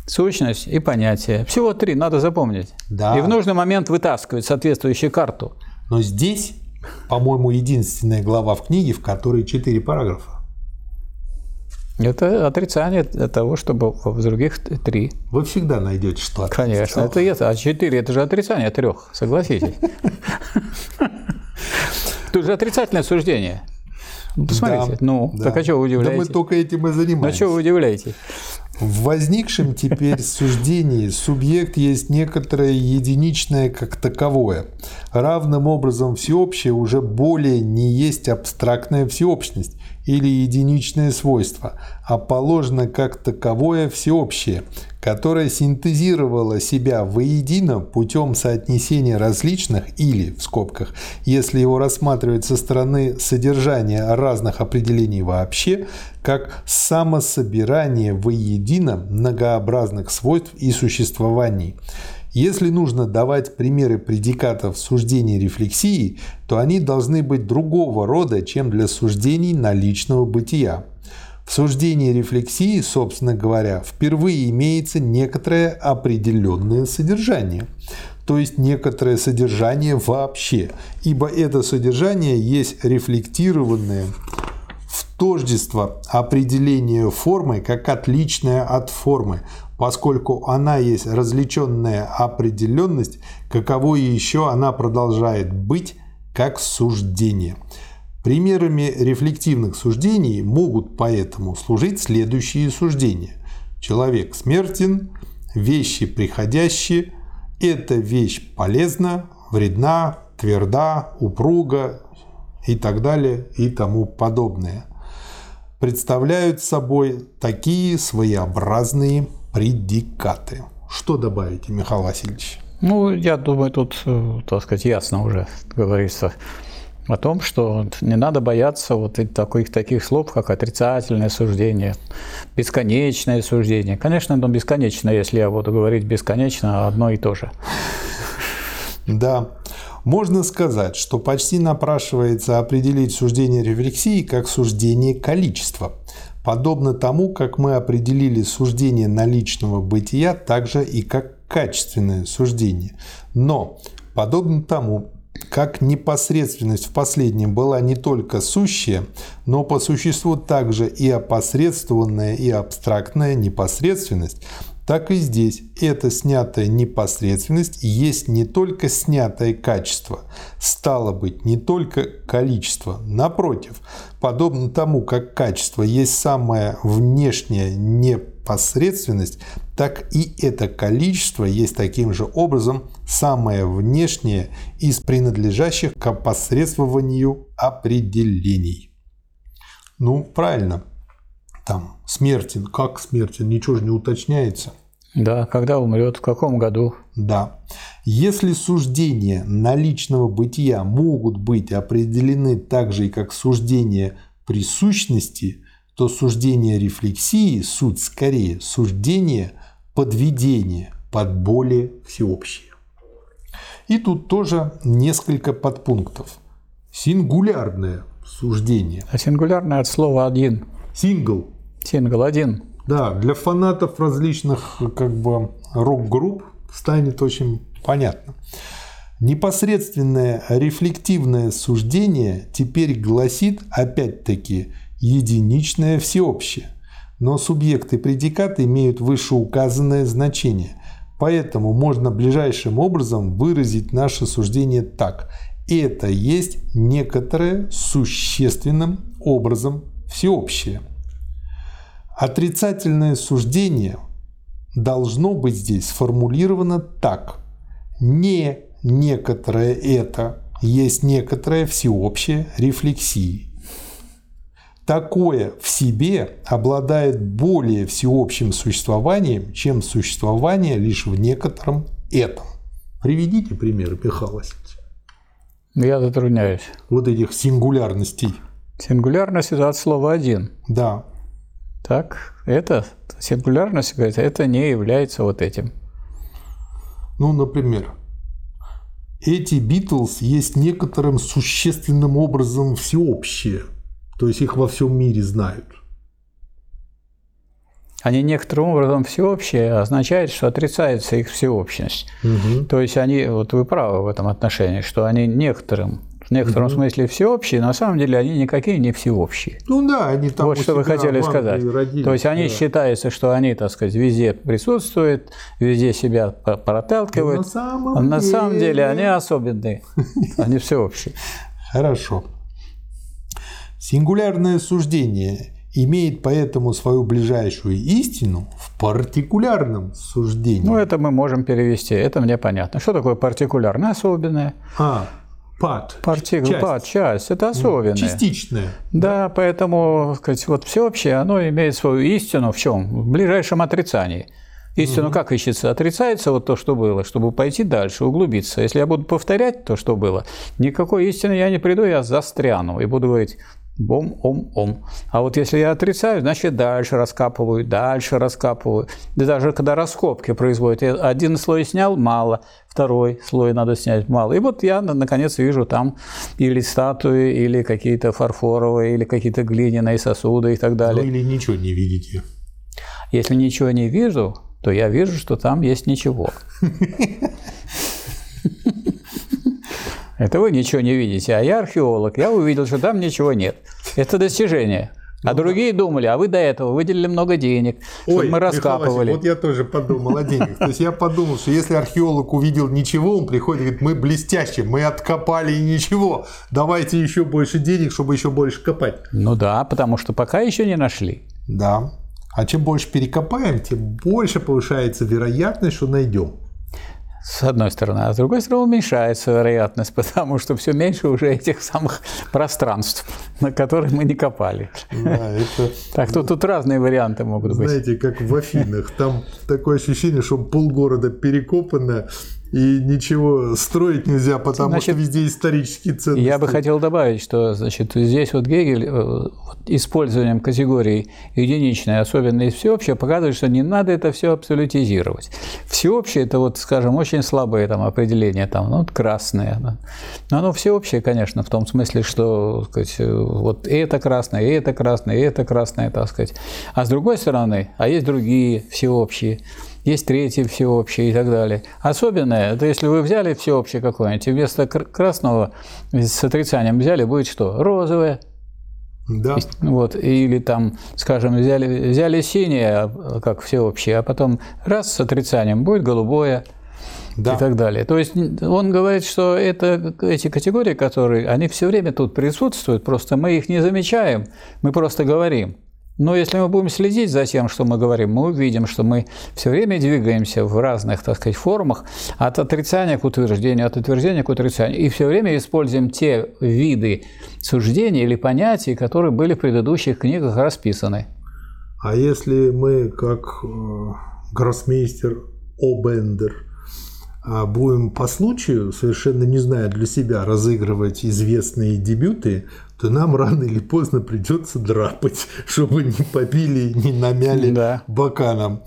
сущность и понятие. Всего три, надо запомнить. Да. И в нужный момент вытаскивать соответствующую карту. Но здесь, по-моему, единственная глава в книге, в которой четыре параграфа. Это отрицание того, чтобы в других три. Вы всегда найдете что Конечно, это это. А четыре – это же отрицание трех, согласитесь. Тут же отрицательное суждение. Посмотрите. Ну, так а что вы удивляетесь? Да мы только этим и занимаемся. Ну, что вы удивляетесь? В возникшем теперь суждении субъект есть некоторое единичное как таковое. Равным образом всеобщее уже более не есть абстрактная всеобщность или единичное свойство, а положено как таковое всеобщее, которое синтезировало себя воедино путем соотнесения различных или, в скобках, если его рассматривать со стороны содержания разных определений вообще, как самособирание воедино многообразных свойств и существований. Если нужно давать примеры предикатов суждений рефлексии, то они должны быть другого рода, чем для суждений наличного бытия. В суждении рефлексии, собственно говоря, впервые имеется некоторое определенное содержание, то есть некоторое содержание вообще, ибо это содержание есть рефлектированное в тождество определение формы как отличное от формы, поскольку она есть различенная определенность, каковой еще она продолжает быть как суждение. Примерами рефлективных суждений могут поэтому служить следующие суждения. Человек смертен, вещи приходящие, эта вещь полезна, вредна, тверда, упруга и так далее и тому подобное. Представляют собой такие своеобразные предикаты. Что добавите, Михаил Васильевич? Ну, я думаю, тут, э, так сказать, ясно уже говорится о том, что не надо бояться вот таких, таких слов, как отрицательное суждение, бесконечное суждение. Конечно, оно бесконечно, если я буду говорить бесконечно, одно и то же. Да. Можно сказать, что почти напрашивается определить суждение рефлексии как суждение количества. Подобно тому, как мы определили суждение наличного бытия, также и как качественное суждение. Но, подобно тому, как непосредственность в последнем была не только сущая, но по существу также и опосредствованная и абстрактная непосредственность, так и здесь эта снятая непосредственность есть не только снятое качество, стало быть, не только количество. Напротив, подобно тому, как качество есть самая внешняя непосредственность, так и это количество есть таким же образом самое внешнее из принадлежащих к опосредствованию определений. Ну, правильно там смертен, как смертен, ничего же не уточняется. Да, когда умрет, в каком году. Да. Если суждения наличного бытия могут быть определены так же, как суждения присущности, то суждение рефлексии – суть скорее суждение подведения под более всеобщее. И тут тоже несколько подпунктов. Сингулярное суждение. А сингулярное от слова «один». Сингл Сингл один. Да, для фанатов различных как бы рок-групп станет очень понятно. Непосредственное рефлективное суждение теперь гласит опять-таки единичное всеобщее, но субъекты и предикаты имеют вышеуказанное значение, поэтому можно ближайшим образом выразить наше суждение так. Это есть некоторое существенным образом всеобщее – Отрицательное суждение должно быть здесь сформулировано так. Не некоторое это есть некоторое всеобщее рефлексии. Такое в себе обладает более всеобщим существованием, чем существование лишь в некотором этом. Приведите примеры, Михаил Васильевич. Я затрудняюсь. Вот этих сингулярностей. Сингулярность – это от слова «один». Да. Так, это сингулярность, говорит, это не является вот этим. Ну, например, эти Битлз есть некоторым существенным образом всеобщие, то есть их во всем мире знают. Они некоторым образом всеобщие означает, что отрицается их всеобщность. Угу. То есть они, вот вы правы в этом отношении, что они некоторым в некотором угу. смысле всеобщие, на самом деле они никакие не всеобщие. Ну да, они там Вот что вы хотели сказать. Родились, То есть они да. считаются, что они, так сказать, везде присутствуют, везде себя проталкивают. на самом, а на деле... самом деле они особенные, они всеобщие. Хорошо. Сингулярное суждение имеет поэтому свою ближайшую истину в партикулярном суждении. Ну, это мы можем перевести, это мне понятно. Что такое партикулярное, особенное? А, Пад. Партикул, часть. пад, часть. Это особенное. Частичное. Да, да, поэтому, сказать, вот всеобщее, оно имеет свою истину в чем? В ближайшем отрицании. Истину угу. как ищется? Отрицается вот то, что было, чтобы пойти дальше, углубиться. Если я буду повторять то, что было, никакой истины я не приду, я застряну и буду говорить, Бом-ом-ом. А вот если я отрицаю, значит дальше раскапываю, дальше раскапываю. Да даже когда раскопки производят, я один слой снял, мало, второй слой надо снять, мало. И вот я, наконец, вижу там или статуи, или какие-то фарфоровые, или какие-то глиняные сосуды и так далее. Ну или ничего не видите. Если ничего не вижу, то я вижу, что там есть ничего. Это вы ничего не видите, а я археолог, я увидел, что там ничего нет. Это достижение. А ну, другие думали, а вы до этого выделили много денег, чтобы Ой, мы раскапывали. вот я тоже подумал о деньгах. То есть я подумал, что если археолог увидел ничего, он приходит и говорит, мы блестяще, мы откопали ничего, давайте еще больше денег, чтобы еще больше копать. Ну да, потому что пока еще не нашли. Да. А чем больше перекопаем, тем больше повышается вероятность, что найдем с одной стороны, а с другой стороны уменьшается вероятность, потому что все меньше уже этих самых пространств, на которые мы не копали. Да, это... Так тут, тут разные варианты могут Знаете, быть. Знаете, как в Афинах, там такое ощущение, что полгорода перекопано, и ничего строить нельзя, потому значит, что везде исторические ценности. Я бы хотел добавить, что значит, здесь вот Гегель э, использованием категории единичной, особенно и всеобщее, показывает, что не надо это все абсолютизировать. Всеобщее – это, вот, скажем, очень слабое там, определение, там, ну, красное. Да. Но оно всеобщее, конечно, в том смысле, что сказать, вот и это красное, и это красное, и это красное, так сказать. А с другой стороны, а есть другие всеобщие – есть третье всеобщее и так далее. Особенное, это если вы взяли всеобщее какое-нибудь, вместо красного с отрицанием взяли, будет что? Розовое. Да. Вот, или там, скажем, взяли, взяли синее, как всеобщее, а потом раз с отрицанием будет голубое да. и так далее. То есть он говорит, что это, эти категории, которые, они все время тут присутствуют, просто мы их не замечаем, мы просто говорим. Но если мы будем следить за тем, что мы говорим, мы увидим, что мы все время двигаемся в разных, так сказать, формах от отрицания к утверждению, от утверждения к отрицанию. И все время используем те виды суждений или понятий, которые были в предыдущих книгах расписаны. А если мы, как э, гроссмейстер Обендер, а будем по случаю, совершенно не зная для себя, разыгрывать известные дебюты, то нам рано или поздно придется драпать, чтобы не побили, не намяли да. боканом.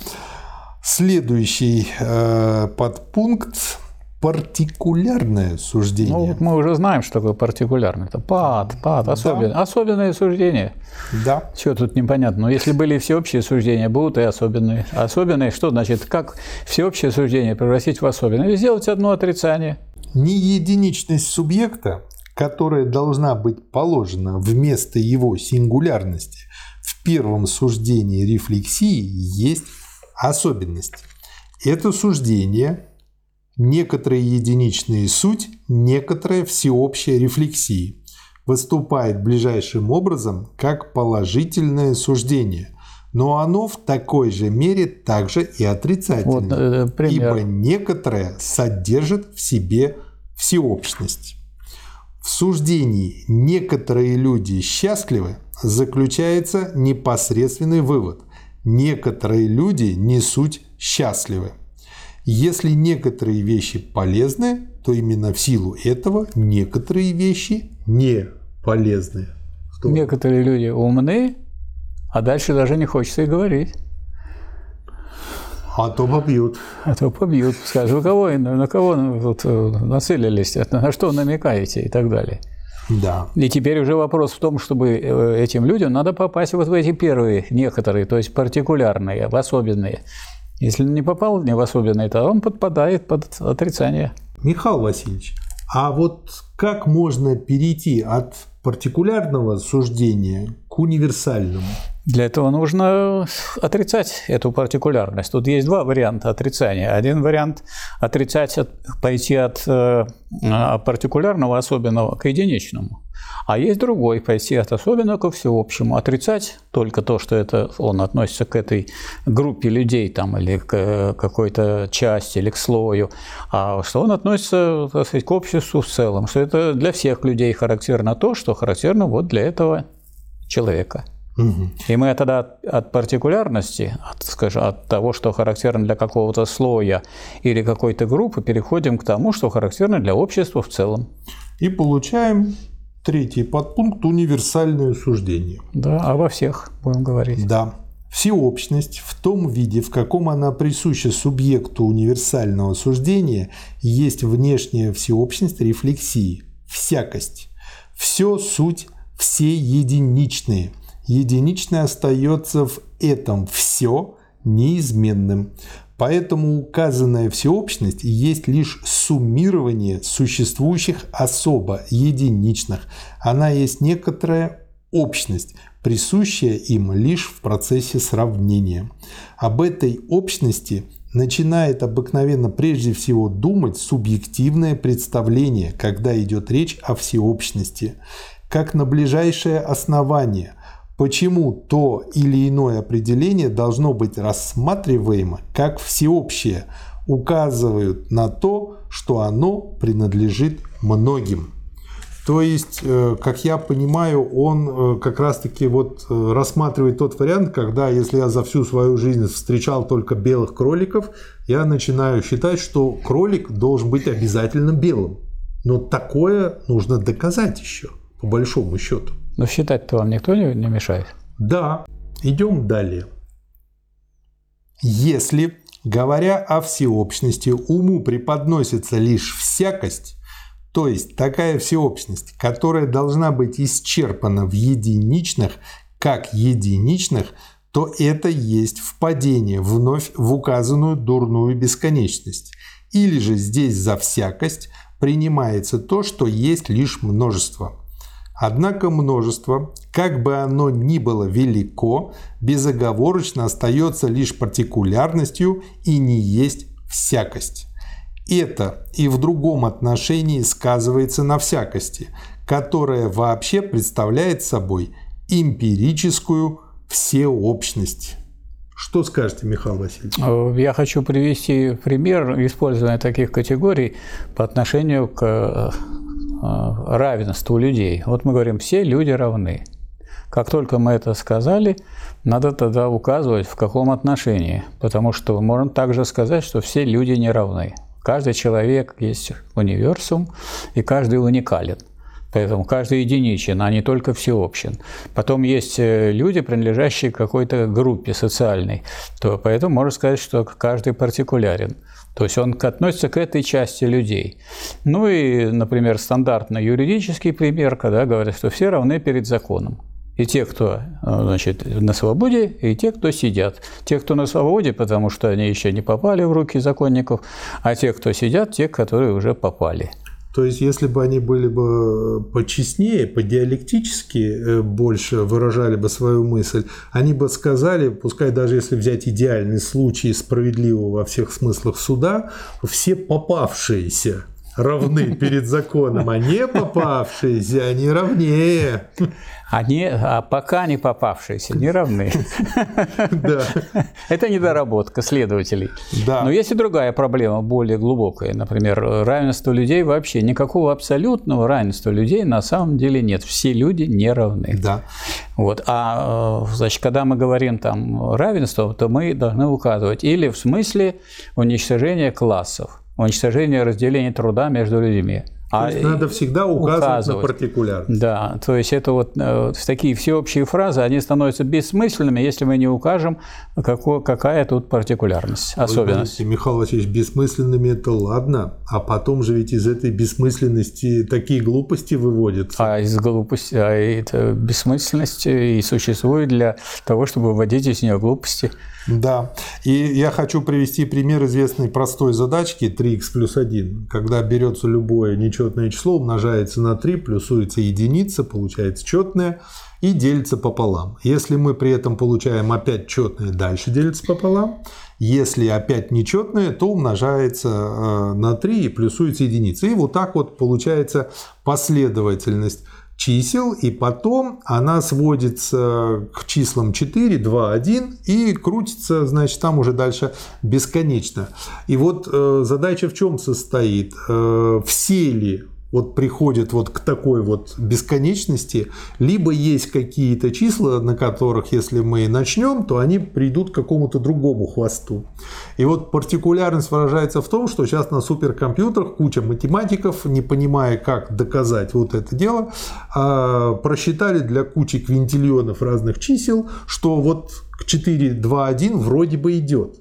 Следующий э, подпункт партикулярное суждение. Ну, вот мы уже знаем, что такое партикулярное. Это пад, пад, особенное, да. особенное суждение. Да. Что тут непонятно? Но если были всеобщие суждения, будут и особенные. Особенные, что значит, как всеобщее суждение превратить в особенное? Сделать одно отрицание. Не единичность субъекта, которая должна быть положена вместо его сингулярности в первом суждении рефлексии, есть особенность. Это суждение некоторые единичные суть, некоторая всеобщая рефлексии, выступает ближайшим образом как положительное суждение, но оно в такой же мере также и отрицательное, вот, э, ибо некоторое содержит в себе всеобщность. В суждении «некоторые люди счастливы» заключается непосредственный вывод – некоторые люди не суть счастливы. Если некоторые вещи полезны, то именно в силу этого некоторые вещи не полезны. Что? Некоторые люди умны, а дальше даже не хочется и говорить. А то побьют. А то побьют. Скажут, кого, на кого вот э, нацелились, на что намекаете и так далее. Да. И теперь уже вопрос в том, чтобы э, этим людям надо попасть вот в эти первые некоторые, то есть партикулярные, в особенные. Если не попал не в особенное, то он подпадает под отрицание. Михаил Васильевич, а вот как можно перейти от партикулярного суждения универсальному? Для этого нужно отрицать эту партикулярность. Тут есть два варианта отрицания. Один вариант – отрицать, пойти от э, партикулярного особенного к единичному. А есть другой – пойти от особенного ко всеобщему. Отрицать только то, что это, он относится к этой группе людей там, или к какой-то части, или к слою, а что он относится сказать, к обществу в целом, что это для всех людей характерно то, что характерно вот для этого человека – и мы тогда от, от партикулярности, от, скажем, от того, что характерно для какого-то слоя или какой-то группы, переходим к тому, что характерно для общества в целом. И получаем Третий подпункт – универсальное суждение. Да, а во всех будем говорить. Да. Всеобщность в том виде, в каком она присуща субъекту универсального суждения, есть внешняя всеобщность рефлексии, всякость. Все суть, все единичные. Единичное остается в этом все неизменным. Поэтому указанная всеобщность есть лишь суммирование существующих особо единичных. Она есть некоторая общность, присущая им лишь в процессе сравнения. Об этой общности начинает обыкновенно прежде всего думать субъективное представление, когда идет речь о всеобщности, как на ближайшее основание, почему то или иное определение должно быть рассматриваемо как всеобщее, указывают на то, что оно принадлежит многим. То есть, э, как я понимаю, он э, как раз-таки вот э, рассматривает тот вариант, когда если я за всю свою жизнь встречал только белых кроликов, я начинаю считать, что кролик должен быть обязательно белым. Но такое нужно доказать еще, по большому счету. Но считать-то вам никто не, не мешает? Да. Идем далее. Если, говоря о всеобщности, уму преподносится лишь всякость, то есть такая всеобщность, которая должна быть исчерпана в единичных, как единичных, то это есть впадение вновь в указанную дурную бесконечность. Или же здесь за всякость принимается то, что есть лишь множество. Однако множество, как бы оно ни было велико, безоговорочно остается лишь партикулярностью и не есть всякость. Это и в другом отношении сказывается на всякости, которая вообще представляет собой эмпирическую всеобщность. Что скажете, Михаил Васильевич? Э, я хочу привести пример использования таких категорий по отношению к э, равенству людей. Вот мы говорим, все люди равны. Как только мы это сказали, надо тогда указывать, в каком отношении, потому что можно также сказать, что все люди не равны. Каждый человек есть универсум, и каждый уникален. Поэтому каждый единичен, а не только всеобщен. Потом есть э, люди, принадлежащие какой-то группе социальной. То, поэтому можно сказать, что каждый партикулярен. То есть он относится к этой части людей. Ну и, например, стандартно юридический пример, когда говорят, что все равны перед законом. И те, кто э, значит, на свободе, и те, кто сидят. Те, кто на свободе, потому что они еще не попали в руки законников, а те, кто сидят, те, которые уже попали. То есть, если бы они были бы почестнее, по-диалектически э, больше выражали бы свою мысль, они бы сказали, пускай даже если взять идеальный случай справедливого во всех смыслах суда, все попавшиеся равны перед законом, а не попавшиеся, они равнее. Они, а пока не попавшиеся, не равны. Это недоработка следователей. Но есть и другая проблема, более глубокая. Например, равенство людей вообще. Никакого абсолютного равенства людей на самом деле нет. Все люди не равны. Да. Вот. А значит, когда мы говорим там равенство, то мы должны указывать или в смысле уничтожения классов уничтожение разделения труда между людьми. А надо всегда указывать, указывать на партикулярность. Да, то есть это вот э, такие всеобщие фразы, они становятся бессмысленными, если мы не укажем, какой, какая тут партикулярность, особенность. Вы знаете, Михаил Васильевич, бессмысленными это ладно, а потом же ведь из этой бессмысленности такие глупости выводятся. А из глупости, а это бессмысленность и существует для того, чтобы выводить из нее глупости. Да. И я хочу привести пример известной простой задачки 3х плюс 1, когда берется любое нечетное число, умножается на 3, плюсуется единица, получается четное и делится пополам. Если мы при этом получаем опять четное, дальше делится пополам. Если опять нечетное, то умножается э, на 3 и плюсуется единица. И вот так вот получается последовательность чисел, и потом она сводится к числам 4, 2, 1 и крутится, значит, там уже дальше бесконечно. И вот э, задача в чем состоит? Э, все ли вот приходит вот к такой вот бесконечности, либо есть какие-то числа, на которых, если мы начнем, то они придут к какому-то другому хвосту. И вот партикулярность выражается в том, что сейчас на суперкомпьютерах куча математиков, не понимая, как доказать вот это дело, а, просчитали для кучи квинтиллионов разных чисел, что вот к 4, 2, 1 вроде бы идет.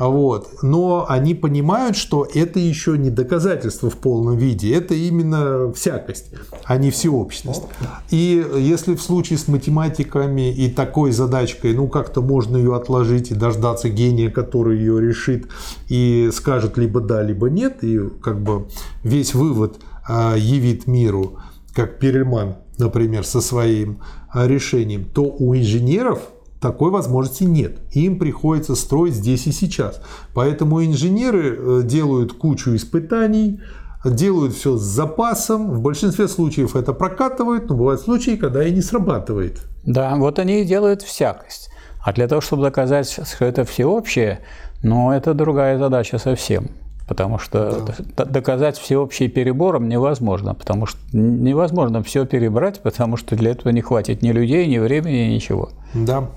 Вот. Но они понимают, что это еще не доказательство в полном виде, это именно всякость, а не всеобщность. И если в случае с математиками и такой задачкой, ну как-то можно ее отложить и дождаться гения, который ее решит и скажет либо да, либо нет, и как бы весь вывод а, явит миру, как Перельман, например, со своим а, решением, то у инженеров такой возможности нет. Им приходится строить здесь и сейчас. Поэтому инженеры э, делают кучу испытаний, делают все с запасом. В большинстве случаев это прокатывают, но бывают случаи, когда и не срабатывает. Да, вот они и делают всякость. А для того, чтобы доказать, что это всеобщее, ну, это другая задача совсем. Потому что да. доказать всеобщий перебором невозможно, потому что невозможно все перебрать, потому что для этого не хватит ни людей, ни времени, ничего. Да.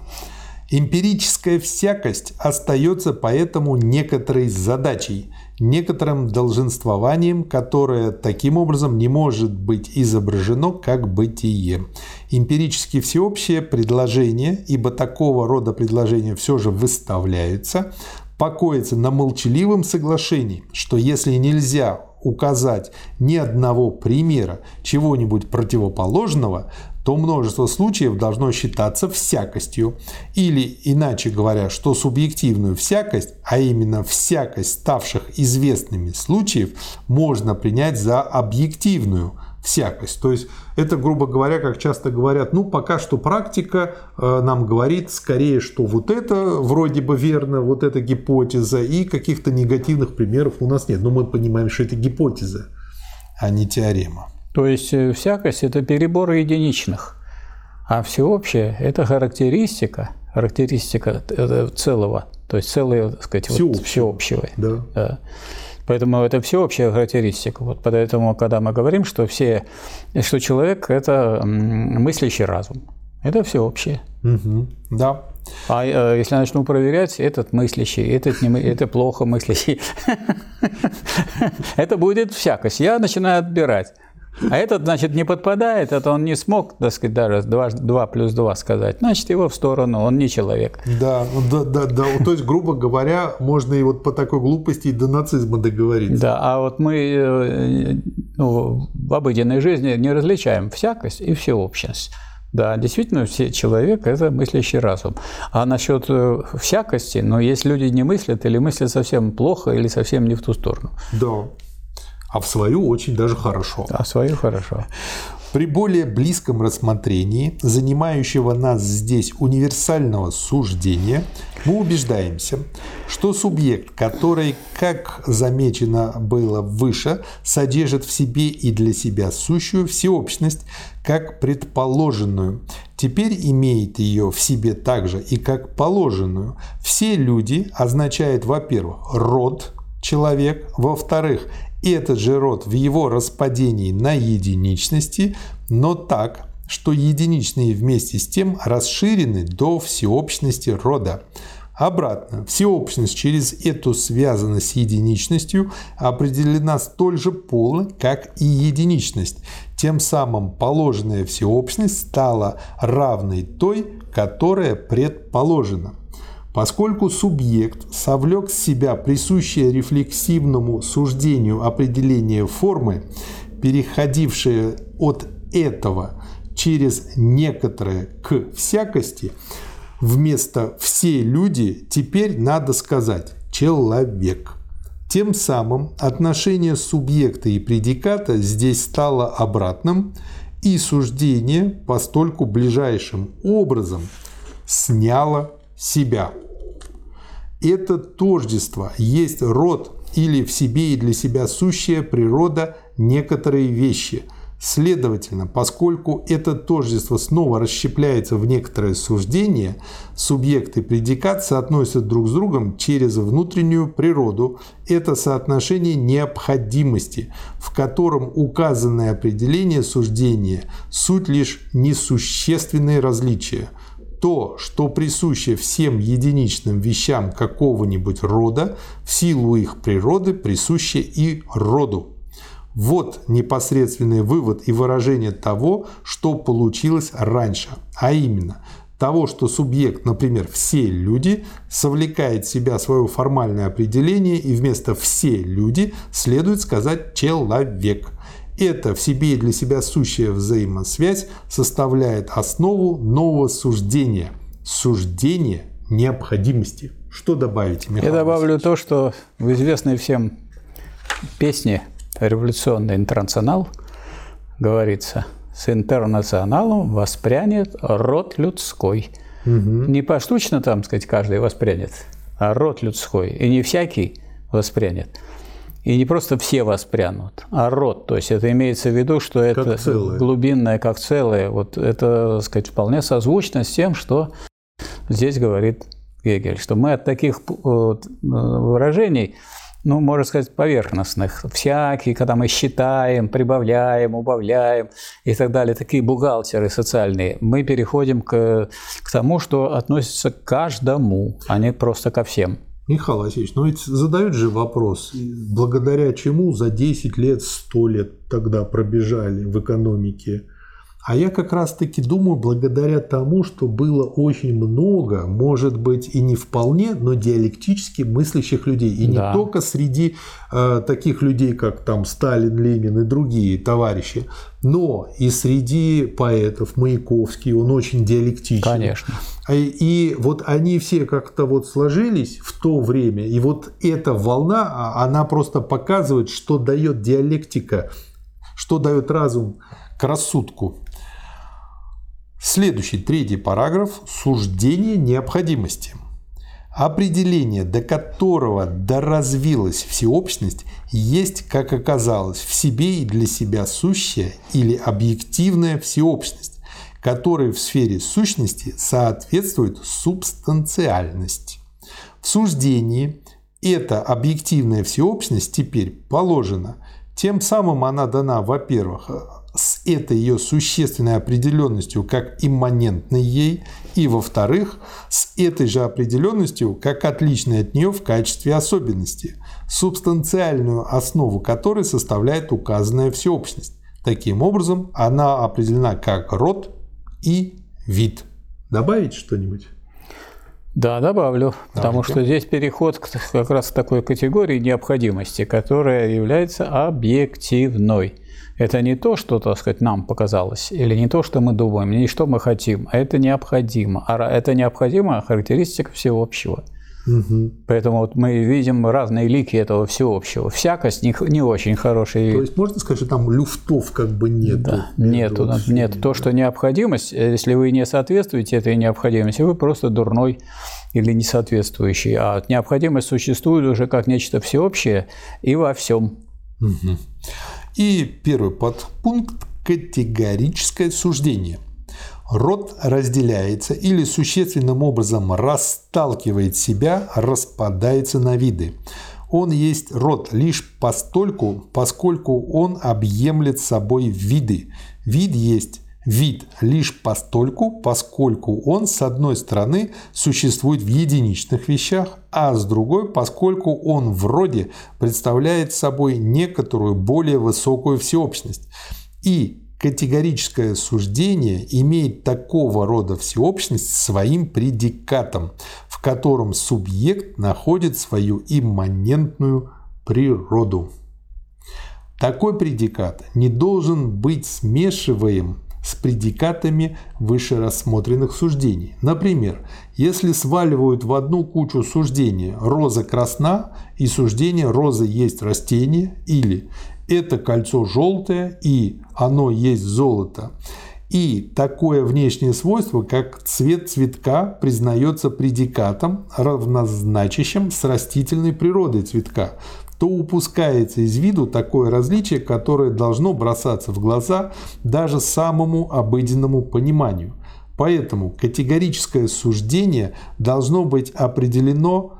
Эмпирическая всякость остается поэтому некоторой задачей, некоторым долженствованием, которое таким образом не может быть изображено как бытие. Эмпирически всеобщее предложение, ибо такого рода предложения все же выставляются, покоится на молчаливом соглашении, что если нельзя указать ни одного примера чего-нибудь противоположного, то множество случаев должно считаться всякостью. Или, иначе говоря, что субъективную всякость, а именно всякость ставших известными случаев, можно принять за объективную – всякость. То есть это, грубо говоря, как часто говорят, ну пока что практика э, нам говорит скорее, что вот это вроде бы верно, вот эта гипотеза, и каких-то негативных примеров у нас нет. Но мы понимаем, что это гипотеза, а не теорема. То есть э, всякость – это переборы единичных, а всеобщее – это характеристика, характеристика целого, то есть целое, так сказать, всеобщего. Вот, всеобщего. Да. да. Поэтому это всеобщая характеристика. Вот поэтому, когда мы говорим, что, все, что человек – это мыслящий разум, это всеобщее. Угу. Да. А э, если начну проверять, этот мыслящий, этот не, это плохо мыслящий, это будет всякость. Я начинаю отбирать. А этот, значит, не подпадает, это он не смог, так сказать, даже 2, 2 плюс 2 сказать. Значит, его в сторону, он не человек. Да, да, да, да. То есть, грубо говоря, можно и вот по такой глупости и до нацизма договориться. Да, а вот мы э, ну, в обыденной жизни не различаем всякость и всеобщность. Да, действительно, все, человек – это мыслящий разум. А насчет э, всякости, но ну, есть люди не мыслят или мыслят совсем плохо или совсем не в ту сторону. Да а в свою очень даже хорошо. А в свою хорошо. При более близком рассмотрении занимающего нас здесь универсального суждения мы убеждаемся, что субъект, который, как замечено было выше, содержит в себе и для себя сущую всеобщность, как предположенную, теперь имеет ее в себе также и как положенную. Все люди означает, во-первых, род, человек, во-вторых, этот же род в его распадении на единичности, но так, что единичные вместе с тем расширены до всеобщности рода. Обратно, всеобщность через эту связанность с единичностью определена столь же полно, как и единичность. Тем самым положенная всеобщность стала равной той, которая предположена. Поскольку субъект совлек с себя присущее рефлексивному суждению определение формы, переходившее от этого через некоторое к всякости, вместо «все люди» теперь надо сказать «человек». Тем самым отношение субъекта и предиката здесь стало обратным, и суждение постольку ближайшим образом сняло себя. Это тождество есть род или в себе и для себя сущая природа некоторые вещи, Следовательно, поскольку это тождество снова расщепляется в некоторое суждение, субъект и предикат соотносятся друг с другом через внутреннюю природу. Это соотношение необходимости, в котором указанное определение суждения – суть лишь несущественные различия – то, что присуще всем единичным вещам какого-нибудь рода, в силу их природы присуще и роду. Вот непосредственный вывод и выражение того, что получилось раньше, а именно того, что субъект, например, все люди, совлекает в себя свое формальное определение и вместо «все люди» следует сказать «человек». Это в себе и для себя сущая взаимосвязь составляет основу нового суждения. Суждение необходимости. Что добавите, Михаил Я добавлю то, что в известной всем песне «Революционный интернационал» говорится «С интернационалом воспрянет род людской». Угу. Не поштучно там, сказать, каждый воспрянет, а род людской. И не всякий воспрянет. И не просто все воспрянут, а род. То есть это имеется в виду, что это как глубинное как целое. Вот это, так сказать, вполне созвучно с тем, что здесь говорит Гегель, что мы от таких э, выражений, ну, можно сказать, поверхностных, всякие, когда мы считаем, прибавляем, убавляем и так далее, такие бухгалтеры социальные, мы переходим к, к тому, что относится к каждому, а не просто ко всем. Михаил Васильевич, но ведь задают же вопрос, благодаря чему за 10 лет, 100 лет тогда пробежали в экономике а я как раз-таки думаю, благодаря тому, что было очень много, может быть, и не вполне, но диалектически мыслящих людей. И да. не только среди э, таких людей, как там Сталин, Ленин и другие товарищи, но и среди поэтов, Маяковский, он очень диалектичен. Конечно. И, и вот они все как-то вот сложились в то время, и вот эта волна, а, она просто показывает, что дает диалектика, что дает разум к рассудку. Следующий, третий параграф – суждение необходимости. Определение, до которого доразвилась всеобщность, есть, как оказалось, в себе и для себя сущая или объективная всеобщность, которой в сфере сущности соответствует субстанциальность. В суждении эта объективная всеобщность теперь положена. Тем самым она дана, во-первых, с этой ее существенной определенностью как имманентной ей, и, во-вторых, с этой же определенностью как отличной от нее в качестве особенности, субстанциальную основу которой составляет указанная всеобщность. Таким образом, она определена как род и вид. Добавить что-нибудь? Да, добавлю, Давайте. потому что здесь переход как раз к такой категории необходимости, которая является объективной. Это не то, что, так сказать, нам показалось, или не то, что мы думаем, не что мы хотим, а это необходимо. А это необходимая характеристика всеобщего. Угу. Поэтому вот мы видим разные лики этого всеобщего. Всякость не, не очень хорошая. То есть можно сказать, что там люфтов как бы нет? Да, нет, нет. То, что необходимость, если вы не соответствуете этой необходимости, вы просто дурной или несоответствующий. А необходимость существует уже как нечто всеобщее и во всем. Угу. И первый подпункт – категорическое суждение. Род разделяется или существенным образом расталкивает себя, распадается на виды. Он есть род лишь постольку, поскольку он объемлет собой виды. Вид есть вид лишь постольку, поскольку он, с одной стороны, существует в единичных вещах, а с другой, поскольку он вроде представляет собой некоторую более высокую всеобщность. И категорическое суждение имеет такого рода всеобщность своим предикатом, в котором субъект находит свою имманентную природу. Такой предикат не должен быть смешиваем с предикатами выше рассмотренных суждений. Например, если сваливают в одну кучу суждения «роза красна» и суждение «роза есть растение» или «это кольцо желтое» и «оно есть золото», и такое внешнее свойство, как цвет цветка, признается предикатом, равнозначащим с растительной природой цветка, то упускается из виду такое различие, которое должно бросаться в глаза даже самому обыденному пониманию. Поэтому категорическое суждение должно быть определено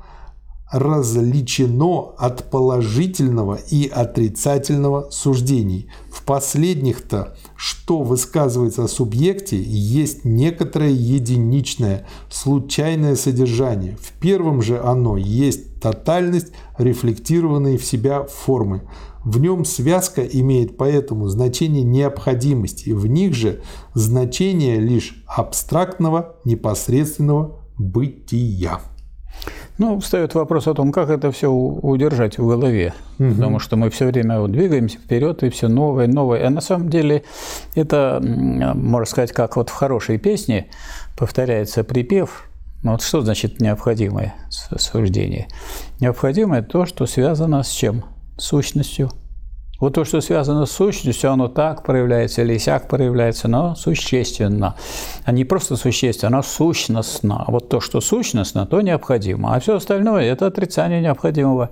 различено от положительного и отрицательного суждений. В последних-то, что высказывается о субъекте, есть некоторое единичное, случайное содержание. В первом же оно есть тотальность, рефлектированной в себя формы. В нем связка имеет поэтому значение необходимости, в них же значение лишь абстрактного непосредственного бытия. Ну, встает вопрос о том, как это все удержать в голове. Угу. Потому что мы все время вот двигаемся вперед, и все новое, новое. А на самом деле это, можно сказать, как вот в хорошей песне повторяется припев. Ну, вот что значит необходимое суждение? Необходимое то, что связано с чем? С сущностью. Вот то, что связано с сущностью, оно так проявляется или сяк проявляется, но существенно. А не просто существенно, оно сущностно. А вот то, что сущностно, то необходимо. А все остальное – это отрицание необходимого.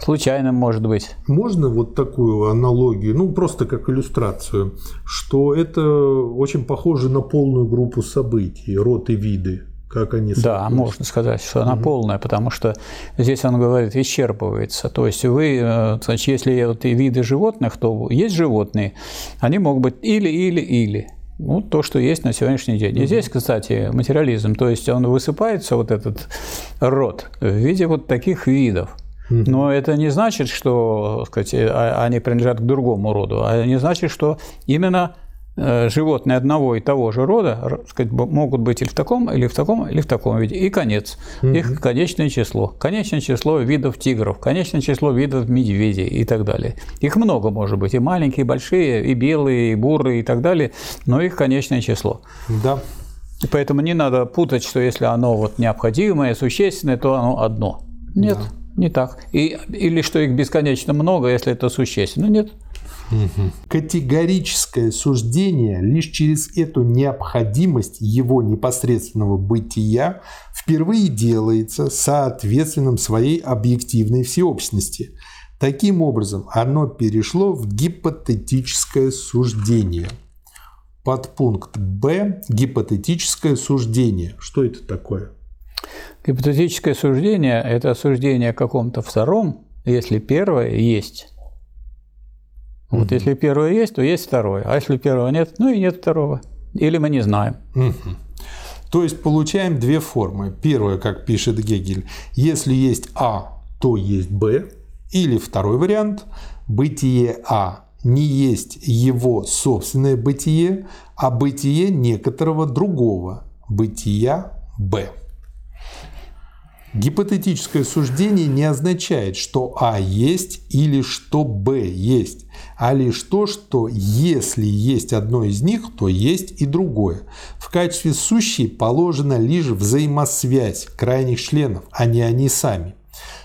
Случайным может быть. Можно вот такую аналогию, ну просто как иллюстрацию, что это очень похоже на полную группу событий, род и виды как они Да, можно сказать, что она угу. полная, потому что здесь он говорит, исчерпывается. То есть вы, э, значит, если вот и виды животных, то есть животные, они могут быть или, или, или. Ну, то, что есть на сегодняшний день. И здесь, кстати, материализм, то есть он высыпается, вот этот род, в виде вот таких видов. Но это не значит, что сказать, а, они принадлежат к другому роду, а не значит, что именно Э, животные одного и того же рода сказать, могут быть или в таком, или в таком, или в таком виде. И конец. Угу. Их конечное число. Конечное число видов тигров, конечное число видов медведей и так далее. Их много может быть. И маленькие, и большие, и белые, и бурые и так далее. Но их конечное число. Да. Поэтому не надо путать, что если оно вот необходимое, существенное, то оно одно. Нет, да. не так. И, или что их бесконечно много, если это существенно. Нет. Категорическое суждение лишь через эту необходимость его непосредственного бытия впервые делается соответственным своей объективной всеобщности. Таким образом, оно перешло в гипотетическое суждение. Подпункт Б – гипотетическое суждение. Что это такое? Гипотетическое суждение – это суждение о каком-то втором, если первое есть вот угу. если первое есть, то есть второе. А если первого нет, ну и нет второго. Или мы не знаем. Угу. То есть получаем две формы. Первая, как пишет Гегель, если есть А, то есть Б. Или второй вариант, бытие А не есть его собственное бытие, а бытие некоторого другого бытия Б. Гипотетическое суждение не означает, что А есть или что Б есть, а лишь то, что если есть одно из них, то есть и другое. В качестве сущей положена лишь взаимосвязь крайних членов, а не они сами.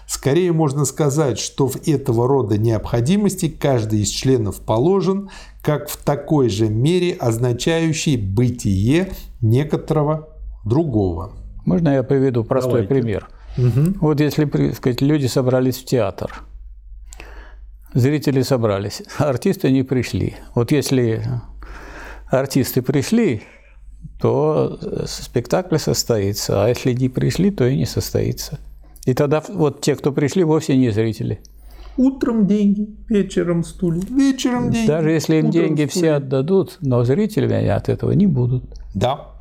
Скорее можно сказать, что в этого рода необходимости каждый из членов положен, как в такой же мере означающий бытие некоторого другого. Можно я приведу простой Давайте. пример? Угу. Вот если сказать, люди собрались в театр, зрители собрались, артисты не пришли. Вот если артисты пришли, то спектакль состоится, а если не пришли, то и не состоится. И тогда вот те, кто пришли, вовсе не зрители. Утром деньги, вечером стулья, вечером деньги. Даже если им деньги стулья. все отдадут, но зрителями от этого не будут. Да.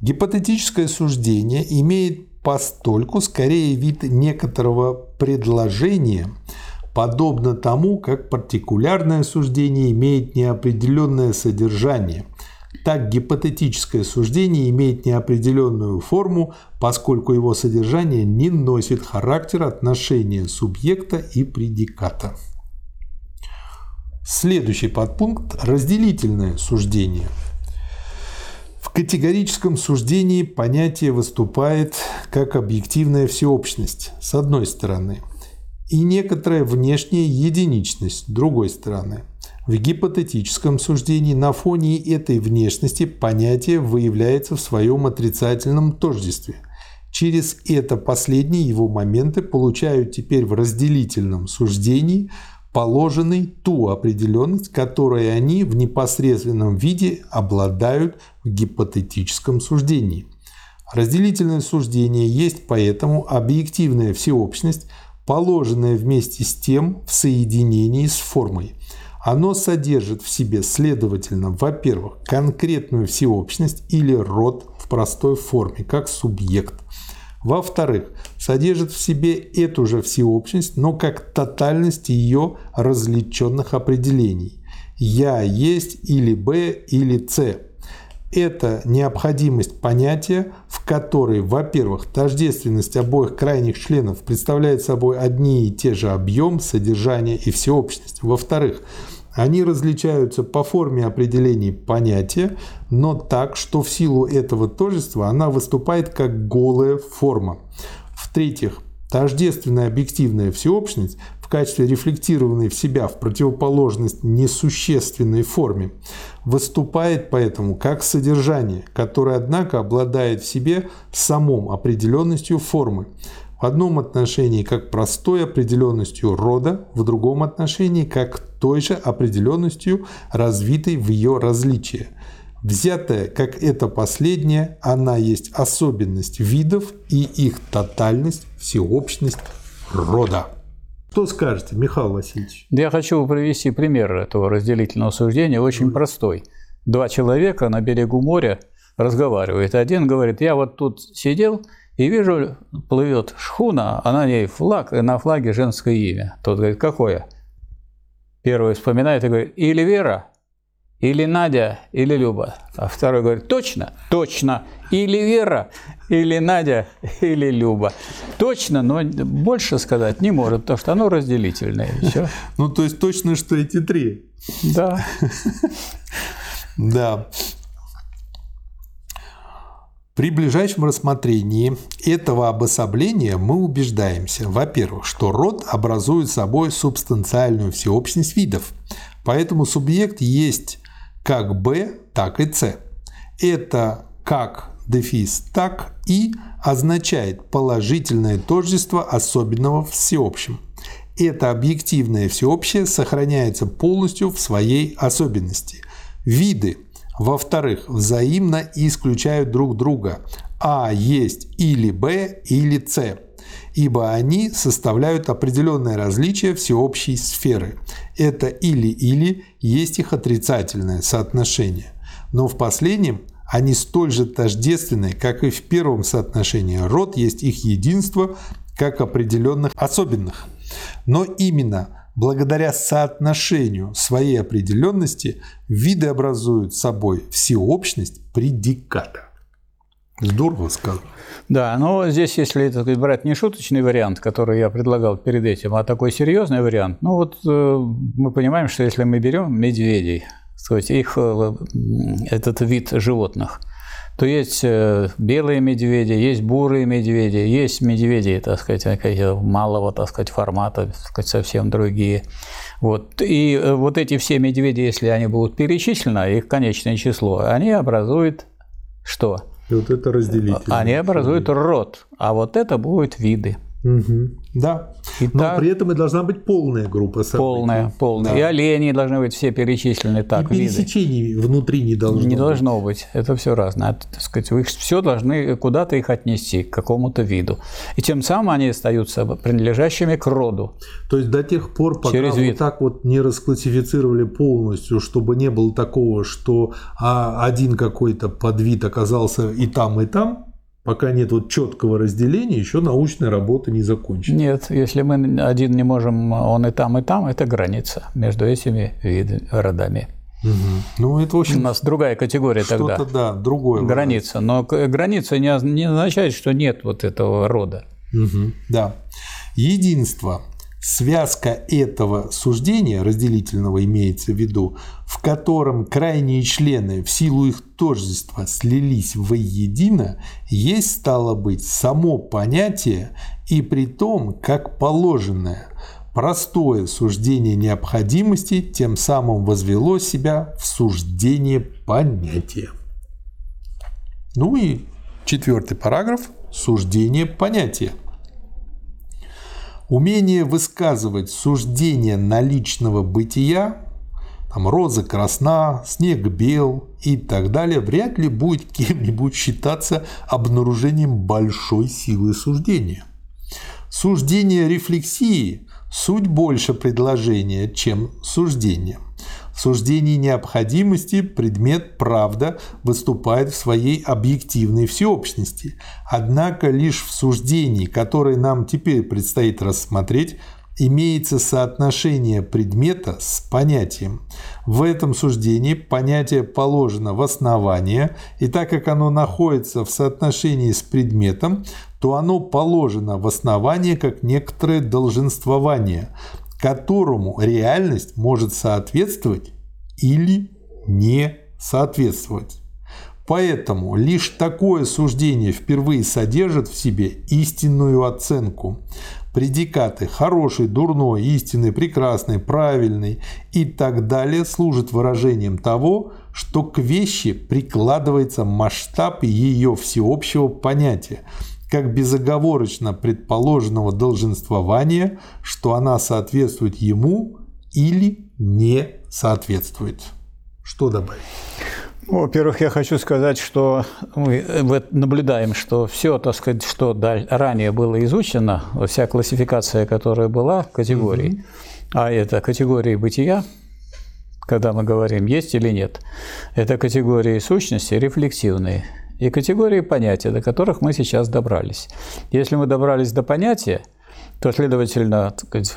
Гипотетическое суждение имеет постольку скорее вид некоторого предложения, подобно тому, как партикулярное суждение имеет неопределенное содержание. Так гипотетическое суждение имеет неопределенную форму, поскольку его содержание не носит характер отношения субъекта и предиката. Следующий подпункт – разделительное суждение – в категорическом суждении понятие выступает как объективная всеобщность, с одной стороны, и некоторая внешняя единичность, другой стороны. В гипотетическом суждении на фоне этой внешности понятие выявляется в своем отрицательном тождестве. Через это последние его моменты получают теперь в разделительном суждении положенный ту определенность, которой они в непосредственном виде обладают в гипотетическом суждении. Разделительное суждение есть поэтому объективная всеобщность, положенная вместе с тем в соединении с формой. Оно содержит в себе, следовательно, во-первых, конкретную всеобщность или род в простой форме, как субъект. Во-вторых, содержит в себе эту же всеобщность, но как тотальность ее различенных определений. «Я есть» или «Б» или «С» это необходимость понятия, в которой, во-первых, тождественность обоих крайних членов представляет собой одни и те же объем, содержание и всеобщность. Во-вторых, они различаются по форме определений понятия, но так, что в силу этого тождества она выступает как голая форма. В-третьих, тождественная объективная всеобщность качестве рефлектированной в себя в противоположность несущественной форме выступает поэтому как содержание, которое, однако, обладает в себе самом определенностью формы, в одном отношении как простой определенностью рода, в другом отношении как той же определенностью, развитой в ее различии. Взятая как это последнее, она есть особенность видов и их тотальность, всеобщность рода. Что скажете, Михаил Васильевич? Я хочу привести пример этого разделительного суждения, очень mm. простой. Два человека на берегу моря разговаривают. Один говорит, я вот тут сидел и вижу, плывет шхуна, а на ней флаг, и на флаге женское имя. Тот говорит, какое? Первый вспоминает и говорит, или Вера, или Надя, или Люба. А второй говорит, точно, точно, или Вера, или Надя, или Люба. Точно, но больше сказать не может, потому что оно разделительное. Все. Ну, то есть точно, что эти три. Да. Да. При ближайшем рассмотрении этого обособления мы убеждаемся, во-первых, что род образует собой субстанциальную всеобщность видов, поэтому субъект есть как Б, так и С. Это как дефис, так и означает положительное тождество особенного всеобщим. Это объективное всеобщее сохраняется полностью в своей особенности. Виды – во-вторых, взаимно исключают друг друга. А есть или Б, или С, ибо они составляют определенное различие всеобщей сферы. Это или-или есть их отрицательное соотношение. Но в последнем они столь же тождественны, как и в первом соотношении. Род есть их единство, как определенных особенных. Но именно Благодаря соотношению своей определенности виды образуют собой всеобщность предиката. Здорово сказано. Да, но здесь, если это брать не шуточный вариант, который я предлагал перед этим, а такой серьезный вариант, ну вот э, мы понимаем, что если мы берем медведей, то есть их э, этот вид животных – то есть э, белые медведи, есть бурые медведи, есть медведи, так сказать, малого, так сказать, формата, так сказать, совсем другие. Вот. И э, вот эти все медведи, если они будут перечислены, их конечное число, они образуют что? И вот это разделитель. Они образуют род, а вот это будут виды. Угу. Да. И Но так, при этом и должна быть полная группа событий. Полная, полная. Да. И олени должны быть все перечислены так. И пересечений виды. внутри не должно Не быть. должно быть. Это все разное. А, так сказать, вы все должны куда-то их отнести, к какому-то виду. И тем самым они остаются принадлежащими к роду. То есть до тех пор, пока Через вид. вот так вот не расклассифицировали полностью, чтобы не было такого, что а, один какой-то подвид оказался и там, и там, Пока нет вот четкого разделения, еще научная работа не закончена. Нет, если мы один не можем, он и там, и там, это граница между этими видами, родами. Угу. Ну, это, в общем, У нас другая категория тогда. Что-то, да, другое. Граница. Но граница не, не означает, что нет вот этого рода. Угу. Да. Единство связка этого суждения, разделительного имеется в виду, в котором крайние члены в силу их тождества слились воедино, есть, стало быть, само понятие и при том, как положенное, простое суждение необходимости тем самым возвело себя в суждение понятия. Ну и четвертый параграф – суждение понятия. Умение высказывать суждение наличного бытия, там роза красна, снег бел и так далее, вряд ли будет кем-нибудь считаться обнаружением большой силы суждения. Суждение рефлексии – суть больше предложения, чем суждение – в суждении необходимости предмет «правда» выступает в своей объективной всеобщности. Однако лишь в суждении, которое нам теперь предстоит рассмотреть, имеется соотношение предмета с понятием. В этом суждении понятие положено в основание, и так как оно находится в соотношении с предметом, то оно положено в основание как некоторое долженствование, которому реальность может соответствовать или не соответствовать. Поэтому лишь такое суждение впервые содержит в себе истинную оценку. Предикаты «хороший», «дурной», «истинный», «прекрасный», «правильный» и так далее служат выражением того, что к вещи прикладывается масштаб ее всеобщего понятия, как безоговорочно предположенного долженствования, что она соответствует ему или не соответствует. Что добавить? Во-первых, я хочу сказать, что мы наблюдаем, что все, так сказать, что ранее было изучено, вся классификация, которая была в категории, угу. а это категории бытия, когда мы говорим есть или нет, это категории сущности рефлексивные – и категории понятия, до которых мы сейчас добрались. Если мы добрались до понятия, то, следовательно, сказать,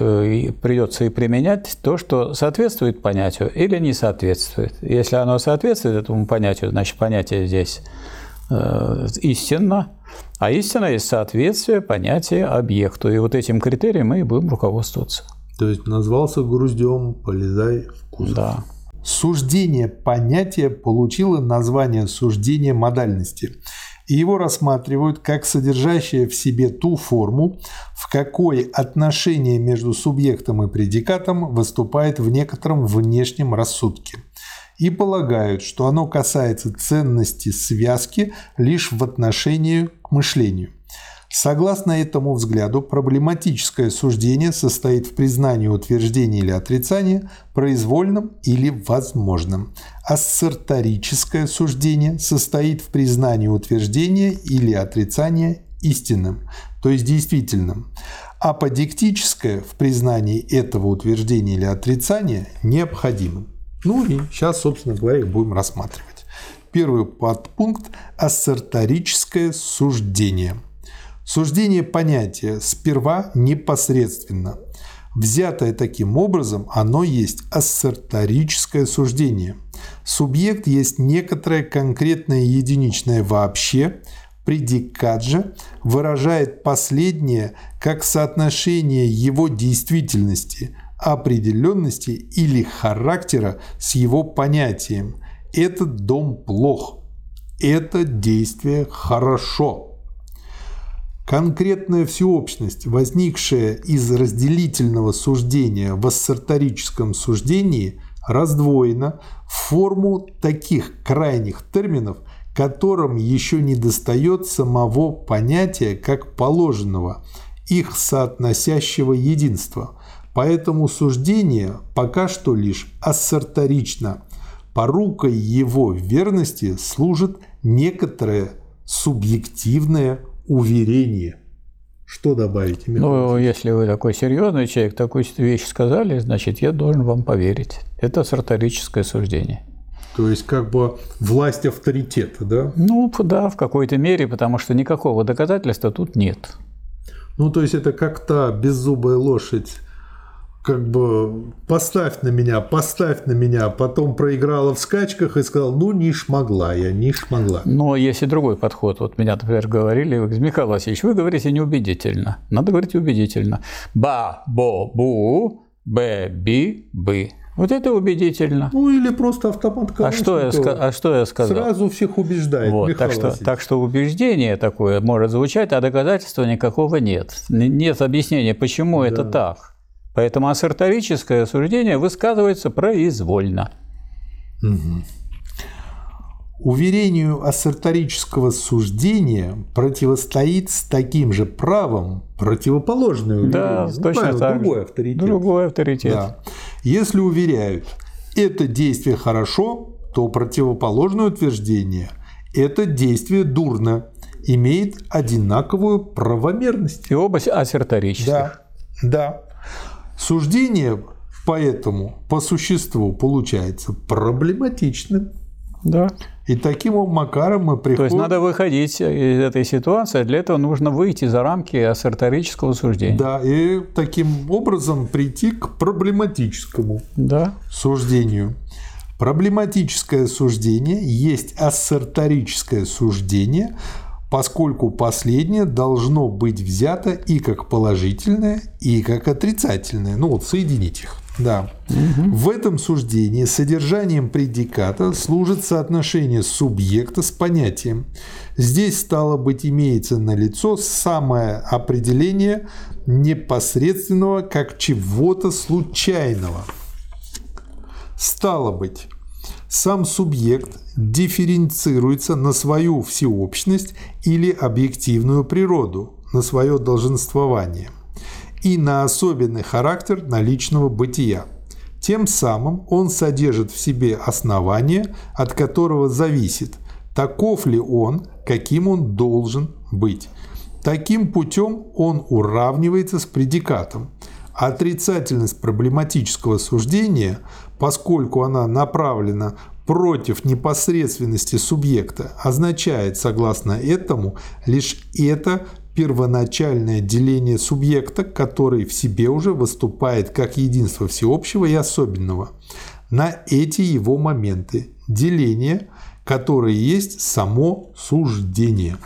придется и применять то, что соответствует понятию или не соответствует. Если оно соответствует этому понятию, значит, понятие здесь э, истинно, а истина есть соответствие понятия объекту. И вот этим критерием мы и будем руководствоваться. То есть назвался груздем, полезай в кузов. Да. Суждение понятия получило название суждения модальности, и его рассматривают как содержащее в себе ту форму, в какой отношение между субъектом и предикатом выступает в некотором внешнем рассудке и полагают, что оно касается ценности связки лишь в отношении к мышлению. Согласно этому взгляду, проблематическое суждение состоит в признании утверждения или отрицания произвольным или возможным. Ассерторическое суждение состоит в признании утверждения или отрицания истинным, то есть действительным. Аподиктическое в признании этого утверждения или отрицания необходимым. Ну и сейчас, собственно говоря, их будем рассматривать. Первый подпункт – ассерторическое суждение – Суждение понятия сперва непосредственно. Взятое таким образом, оно есть ассерторическое суждение. Субъект есть некоторое конкретное единичное вообще, предикат же выражает последнее как соотношение его действительности, определенности или характера с его понятием. Этот дом плох, это действие хорошо. Конкретная всеобщность, возникшая из разделительного суждения в ассерторическом суждении, раздвоена в форму таких крайних терминов, которым еще не достает самого понятия как положенного, их соотносящего единства. Поэтому суждение пока что лишь ассерторично. Порукой его верности служит некоторое субъективное уверение. Что добавить? Ну, если вы такой серьезный человек, такую вещь сказали, значит, я должен вам поверить. Это сарторическое суждение. То есть, как бы власть авторитета, да? Ну, да, в какой-то мере, потому что никакого доказательства тут нет. Ну, то есть, это как то беззубая лошадь как бы поставь на меня, поставь на меня, потом проиграла в скачках и сказал, ну не шмогла я, не шмогла. Но есть и другой подход. Вот меня, например, говорили, Михаил Васильевич, вы говорите неубедительно. Надо говорить убедительно. Ба, бо, бу, б, би, бы. Вот это убедительно. Ну или просто автомат а что, я, а что я сказал? Сразу всех убеждает. Вот, так, что, так что убеждение такое может звучать, а доказательства никакого нет. Нет объяснения, почему да. это так. Поэтому ассерторическое суждение высказывается произвольно. Угу. уверению ассерторического суждения противостоит с таким же правом противоположное уверение. Да, Ну, точно правильно, так. Другой авторитет. Другой авторитет. Да. Если уверяют, это действие хорошо, то противоположное утверждение – это действие дурно, имеет одинаковую правомерность. И оба ассерторических. Да, да. Суждение поэтому по существу получается проблематичным. Да. И таким макаром мы приходим... То есть надо выходить из этой ситуации, для этого нужно выйти за рамки ассерторического суждения. Да, и таким образом прийти к проблематическому Да. суждению. Проблематическое суждение есть ассерторическое суждение, поскольку последнее должно быть взято и как положительное, и как отрицательное. Ну вот соединить их. Да. В этом суждении содержанием предиката служит соотношение субъекта с понятием. Здесь, стало быть, имеется налицо самое определение непосредственного как чего-то случайного. Стало быть, сам субъект дифференцируется на свою всеобщность или объективную природу, на свое долженствование и на особенный характер наличного бытия. Тем самым он содержит в себе основание, от которого зависит, таков ли он, каким он должен быть. Таким путем он уравнивается с предикатом. Отрицательность проблематического суждения, поскольку она направлена против непосредственности субъекта, означает, согласно этому, лишь это первоначальное деление субъекта, который в себе уже выступает как единство всеобщего и особенного. На эти его моменты деления, которые есть само суждение.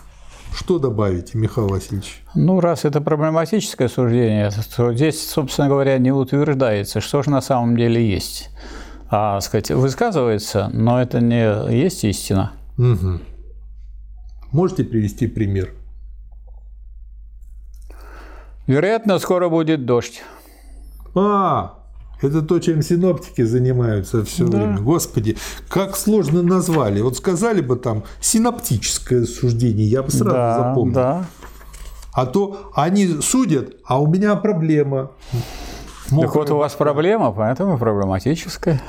Что добавите, Михаил Васильевич? Ну, раз это проблематическое суждение, то здесь, собственно говоря, не утверждается, что же на самом деле есть. А, сказать, высказывается, но это не есть истина. Угу. Можете привести пример? Вероятно, скоро будет дождь. А, это то, чем синоптики занимаются все Да. время. Господи, как сложно назвали. Вот сказали бы там синоптическое суждение, я бы сразу да, запомнил. да. А то они судят, а у меня проблема. Так вот у вас проблема, поэтому проблематическая.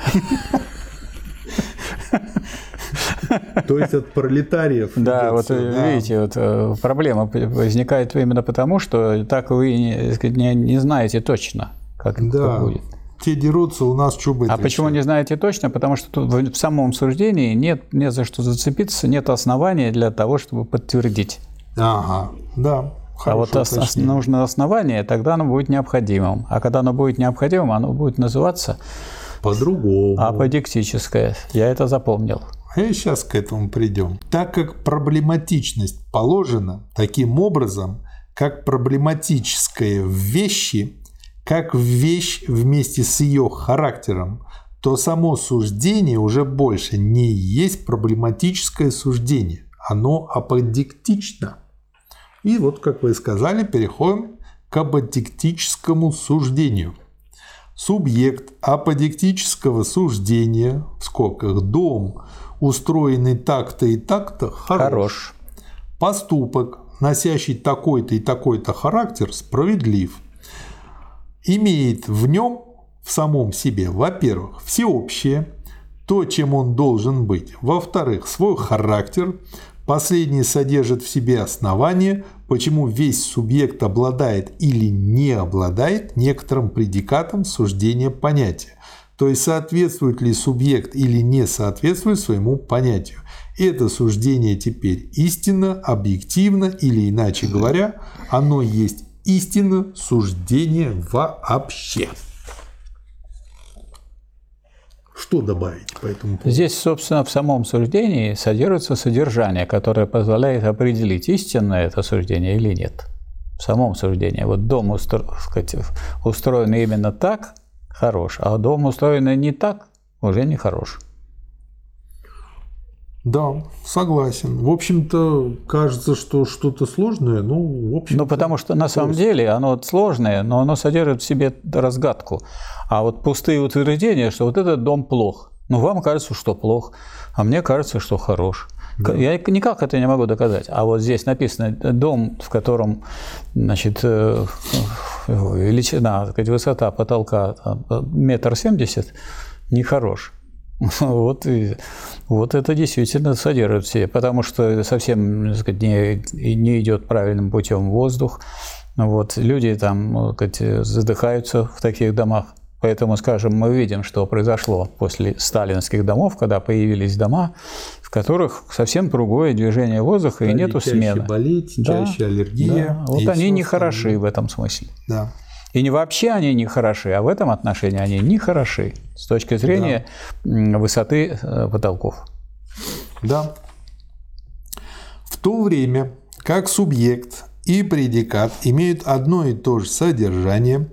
То есть от пролетариев. Да, вот видите, вот э, проблема возникает именно потому, что так вы не, знаете точно, как это будет. Те дерутся, у нас быть А почему не знаете точно? Потому что тут в в самом суждении нет, нет за что зацепиться, нет основания для того, чтобы подтвердить. Ага, да. а вот ос- ос- нужно основание, тогда оно будет необходимым. А когда оно будет необходимым, оно будет называться По-другому. аподиктическое. Я это запомнил. И сейчас к этому придем. Так как проблематичность положена таким образом, как проблематическое в вещи, как вещь вместе с ее характером, то само суждение уже больше не есть проблематическое суждение. Оно аподиктично. И вот, как вы сказали, переходим к аподиктическому суждению. Субъект аподиктического суждения, в скобках дом, устроенный так-то и так-то, хорош. Хорош. Поступок, носящий такой-то и такой-то характер, справедлив. Имеет в нем, в самом себе, во-первых, всеобщее, то, чем он должен быть. Во-вторых, свой характер. Последний содержит в себе основание, почему весь субъект обладает или не обладает некоторым предикатом суждения понятия. То есть соответствует ли субъект или не соответствует своему понятию. Это суждение теперь истинно, объективно или иначе говоря, оно есть истина суждение вообще. Что добавить по этому поводу? Здесь, собственно, в самом суждении содержится содержание, которое позволяет определить, истинное это суждение или нет. В самом суждении. Вот дом устро- сказать, устроен именно так, хорош, а дом устроен не так, уже не хорош. Да, согласен. В общем-то, кажется, что что-то сложное, ну, в общем Ну, потому что на самом деле оно сложное, но оно содержит в себе разгадку. А вот пустые утверждения, что вот этот дом плох, Ну, вам кажется, что плох, а мне кажется, что хорош. Да. Я никак это не могу доказать. А вот здесь написано дом, в котором значит, э, величина, сказать, высота потолка метр семьдесят, нехорош. Вот, и, вот это действительно содержит все, потому что совсем сказать, не, не идет правильным путем воздух. Вот, люди там сказать, задыхаются в таких домах. Поэтому, скажем, мы видим, что произошло после сталинских домов, когда появились дома, в которых совсем другое движение воздуха Стали и нету чаще смены. болеть, да, чаще аллергия. Да. Вот они не хороши в этом смысле. Да. И не вообще они не хороши, а в этом отношении они не хороши с точки зрения да. высоты э, потолков. Да. В то время как субъект и предикат имеют одно и то же содержание,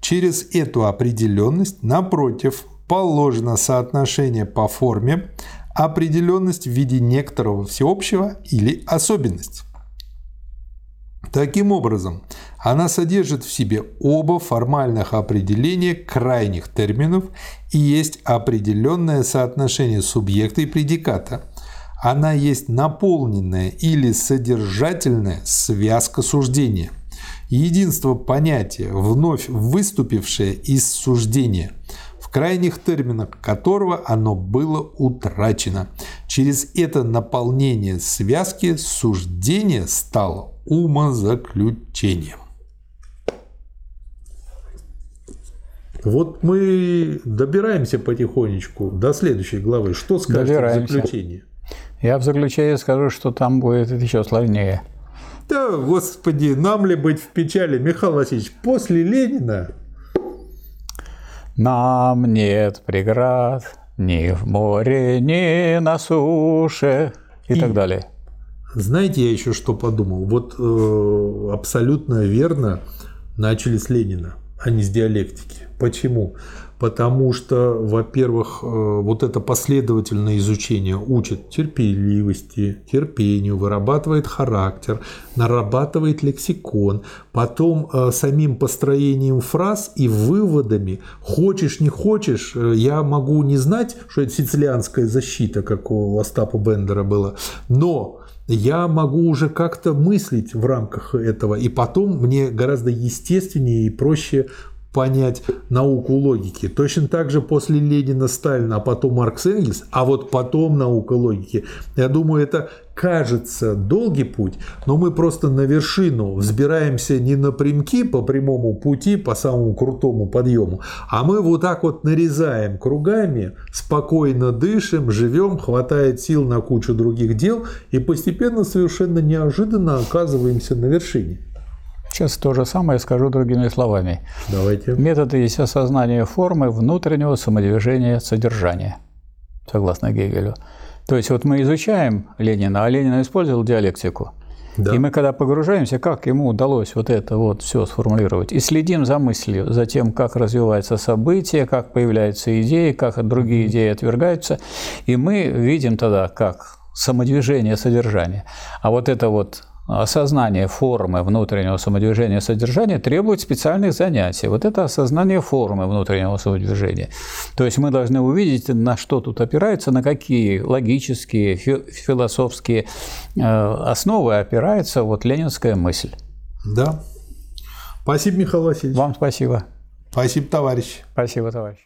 через эту определенность, напротив, положено соотношение по форме, определенность в виде некоторого всеобщего или особенность. Таким образом, она содержит в себе оба формальных определения крайних терминов и есть определенное соотношение субъекта и предиката. Она есть наполненная или содержательная связка суждения. Единство понятия, вновь выступившее из суждения – в крайних терминах которого оно было утрачено. Через это наполнение связки суждение стало умозаключением. Вот мы добираемся потихонечку до следующей главы. Что скажете добираемся. в заключении? Я в заключении скажу, что там будет еще сложнее. Да, господи, нам ли быть в печали, Михаил Васильевич, после Ленина? Нам нет преград ни в море, ни на суше и, и так далее. Знаете, я еще что подумал? Вот э, абсолютно верно начали с Ленина, а не с диалектики. Почему? Потому что, во-первых, э, вот это последовательное изучение учит терпеливости, терпению, вырабатывает характер, нарабатывает лексикон, потом э, самим построением фраз и выводами, хочешь не хочешь, э, я могу не знать, что это сицилианская защита, как у Остапа Бендера было, но я могу уже как-то мыслить в рамках этого, и потом мне гораздо естественнее и проще понять науку логики. Точно так же после Ленина, Сталина, а потом Маркс Энгельс, а вот потом наука логики. Я думаю, это кажется долгий путь, но мы просто на вершину взбираемся не напрямки по прямому пути, по самому крутому подъему, а мы вот так вот нарезаем кругами, спокойно дышим, живем, хватает сил на кучу других дел и постепенно совершенно неожиданно оказываемся на вершине. Сейчас то же самое скажу другими словами. Давайте. Методы есть осознание формы внутреннего самодвижения содержания, согласно Гегелю. То есть вот мы изучаем Ленина, а Ленин использовал диалектику. Да. И мы когда погружаемся, как ему удалось вот это вот все сформулировать, и следим за мыслью, за тем, как развивается событие, как появляются идеи, как другие идеи отвергаются, и мы видим тогда, как самодвижение содержания. А вот это вот осознание формы внутреннего самодвижения содержания требует специальных занятий. Вот это осознание формы внутреннего самодвижения. То есть мы должны увидеть, на что тут опирается, на какие логические, философские э, основы опирается вот ленинская мысль. Да. Спасибо, Михаил Васильевич. Вам спасибо. Спасибо, товарищ. Спасибо, товарищ.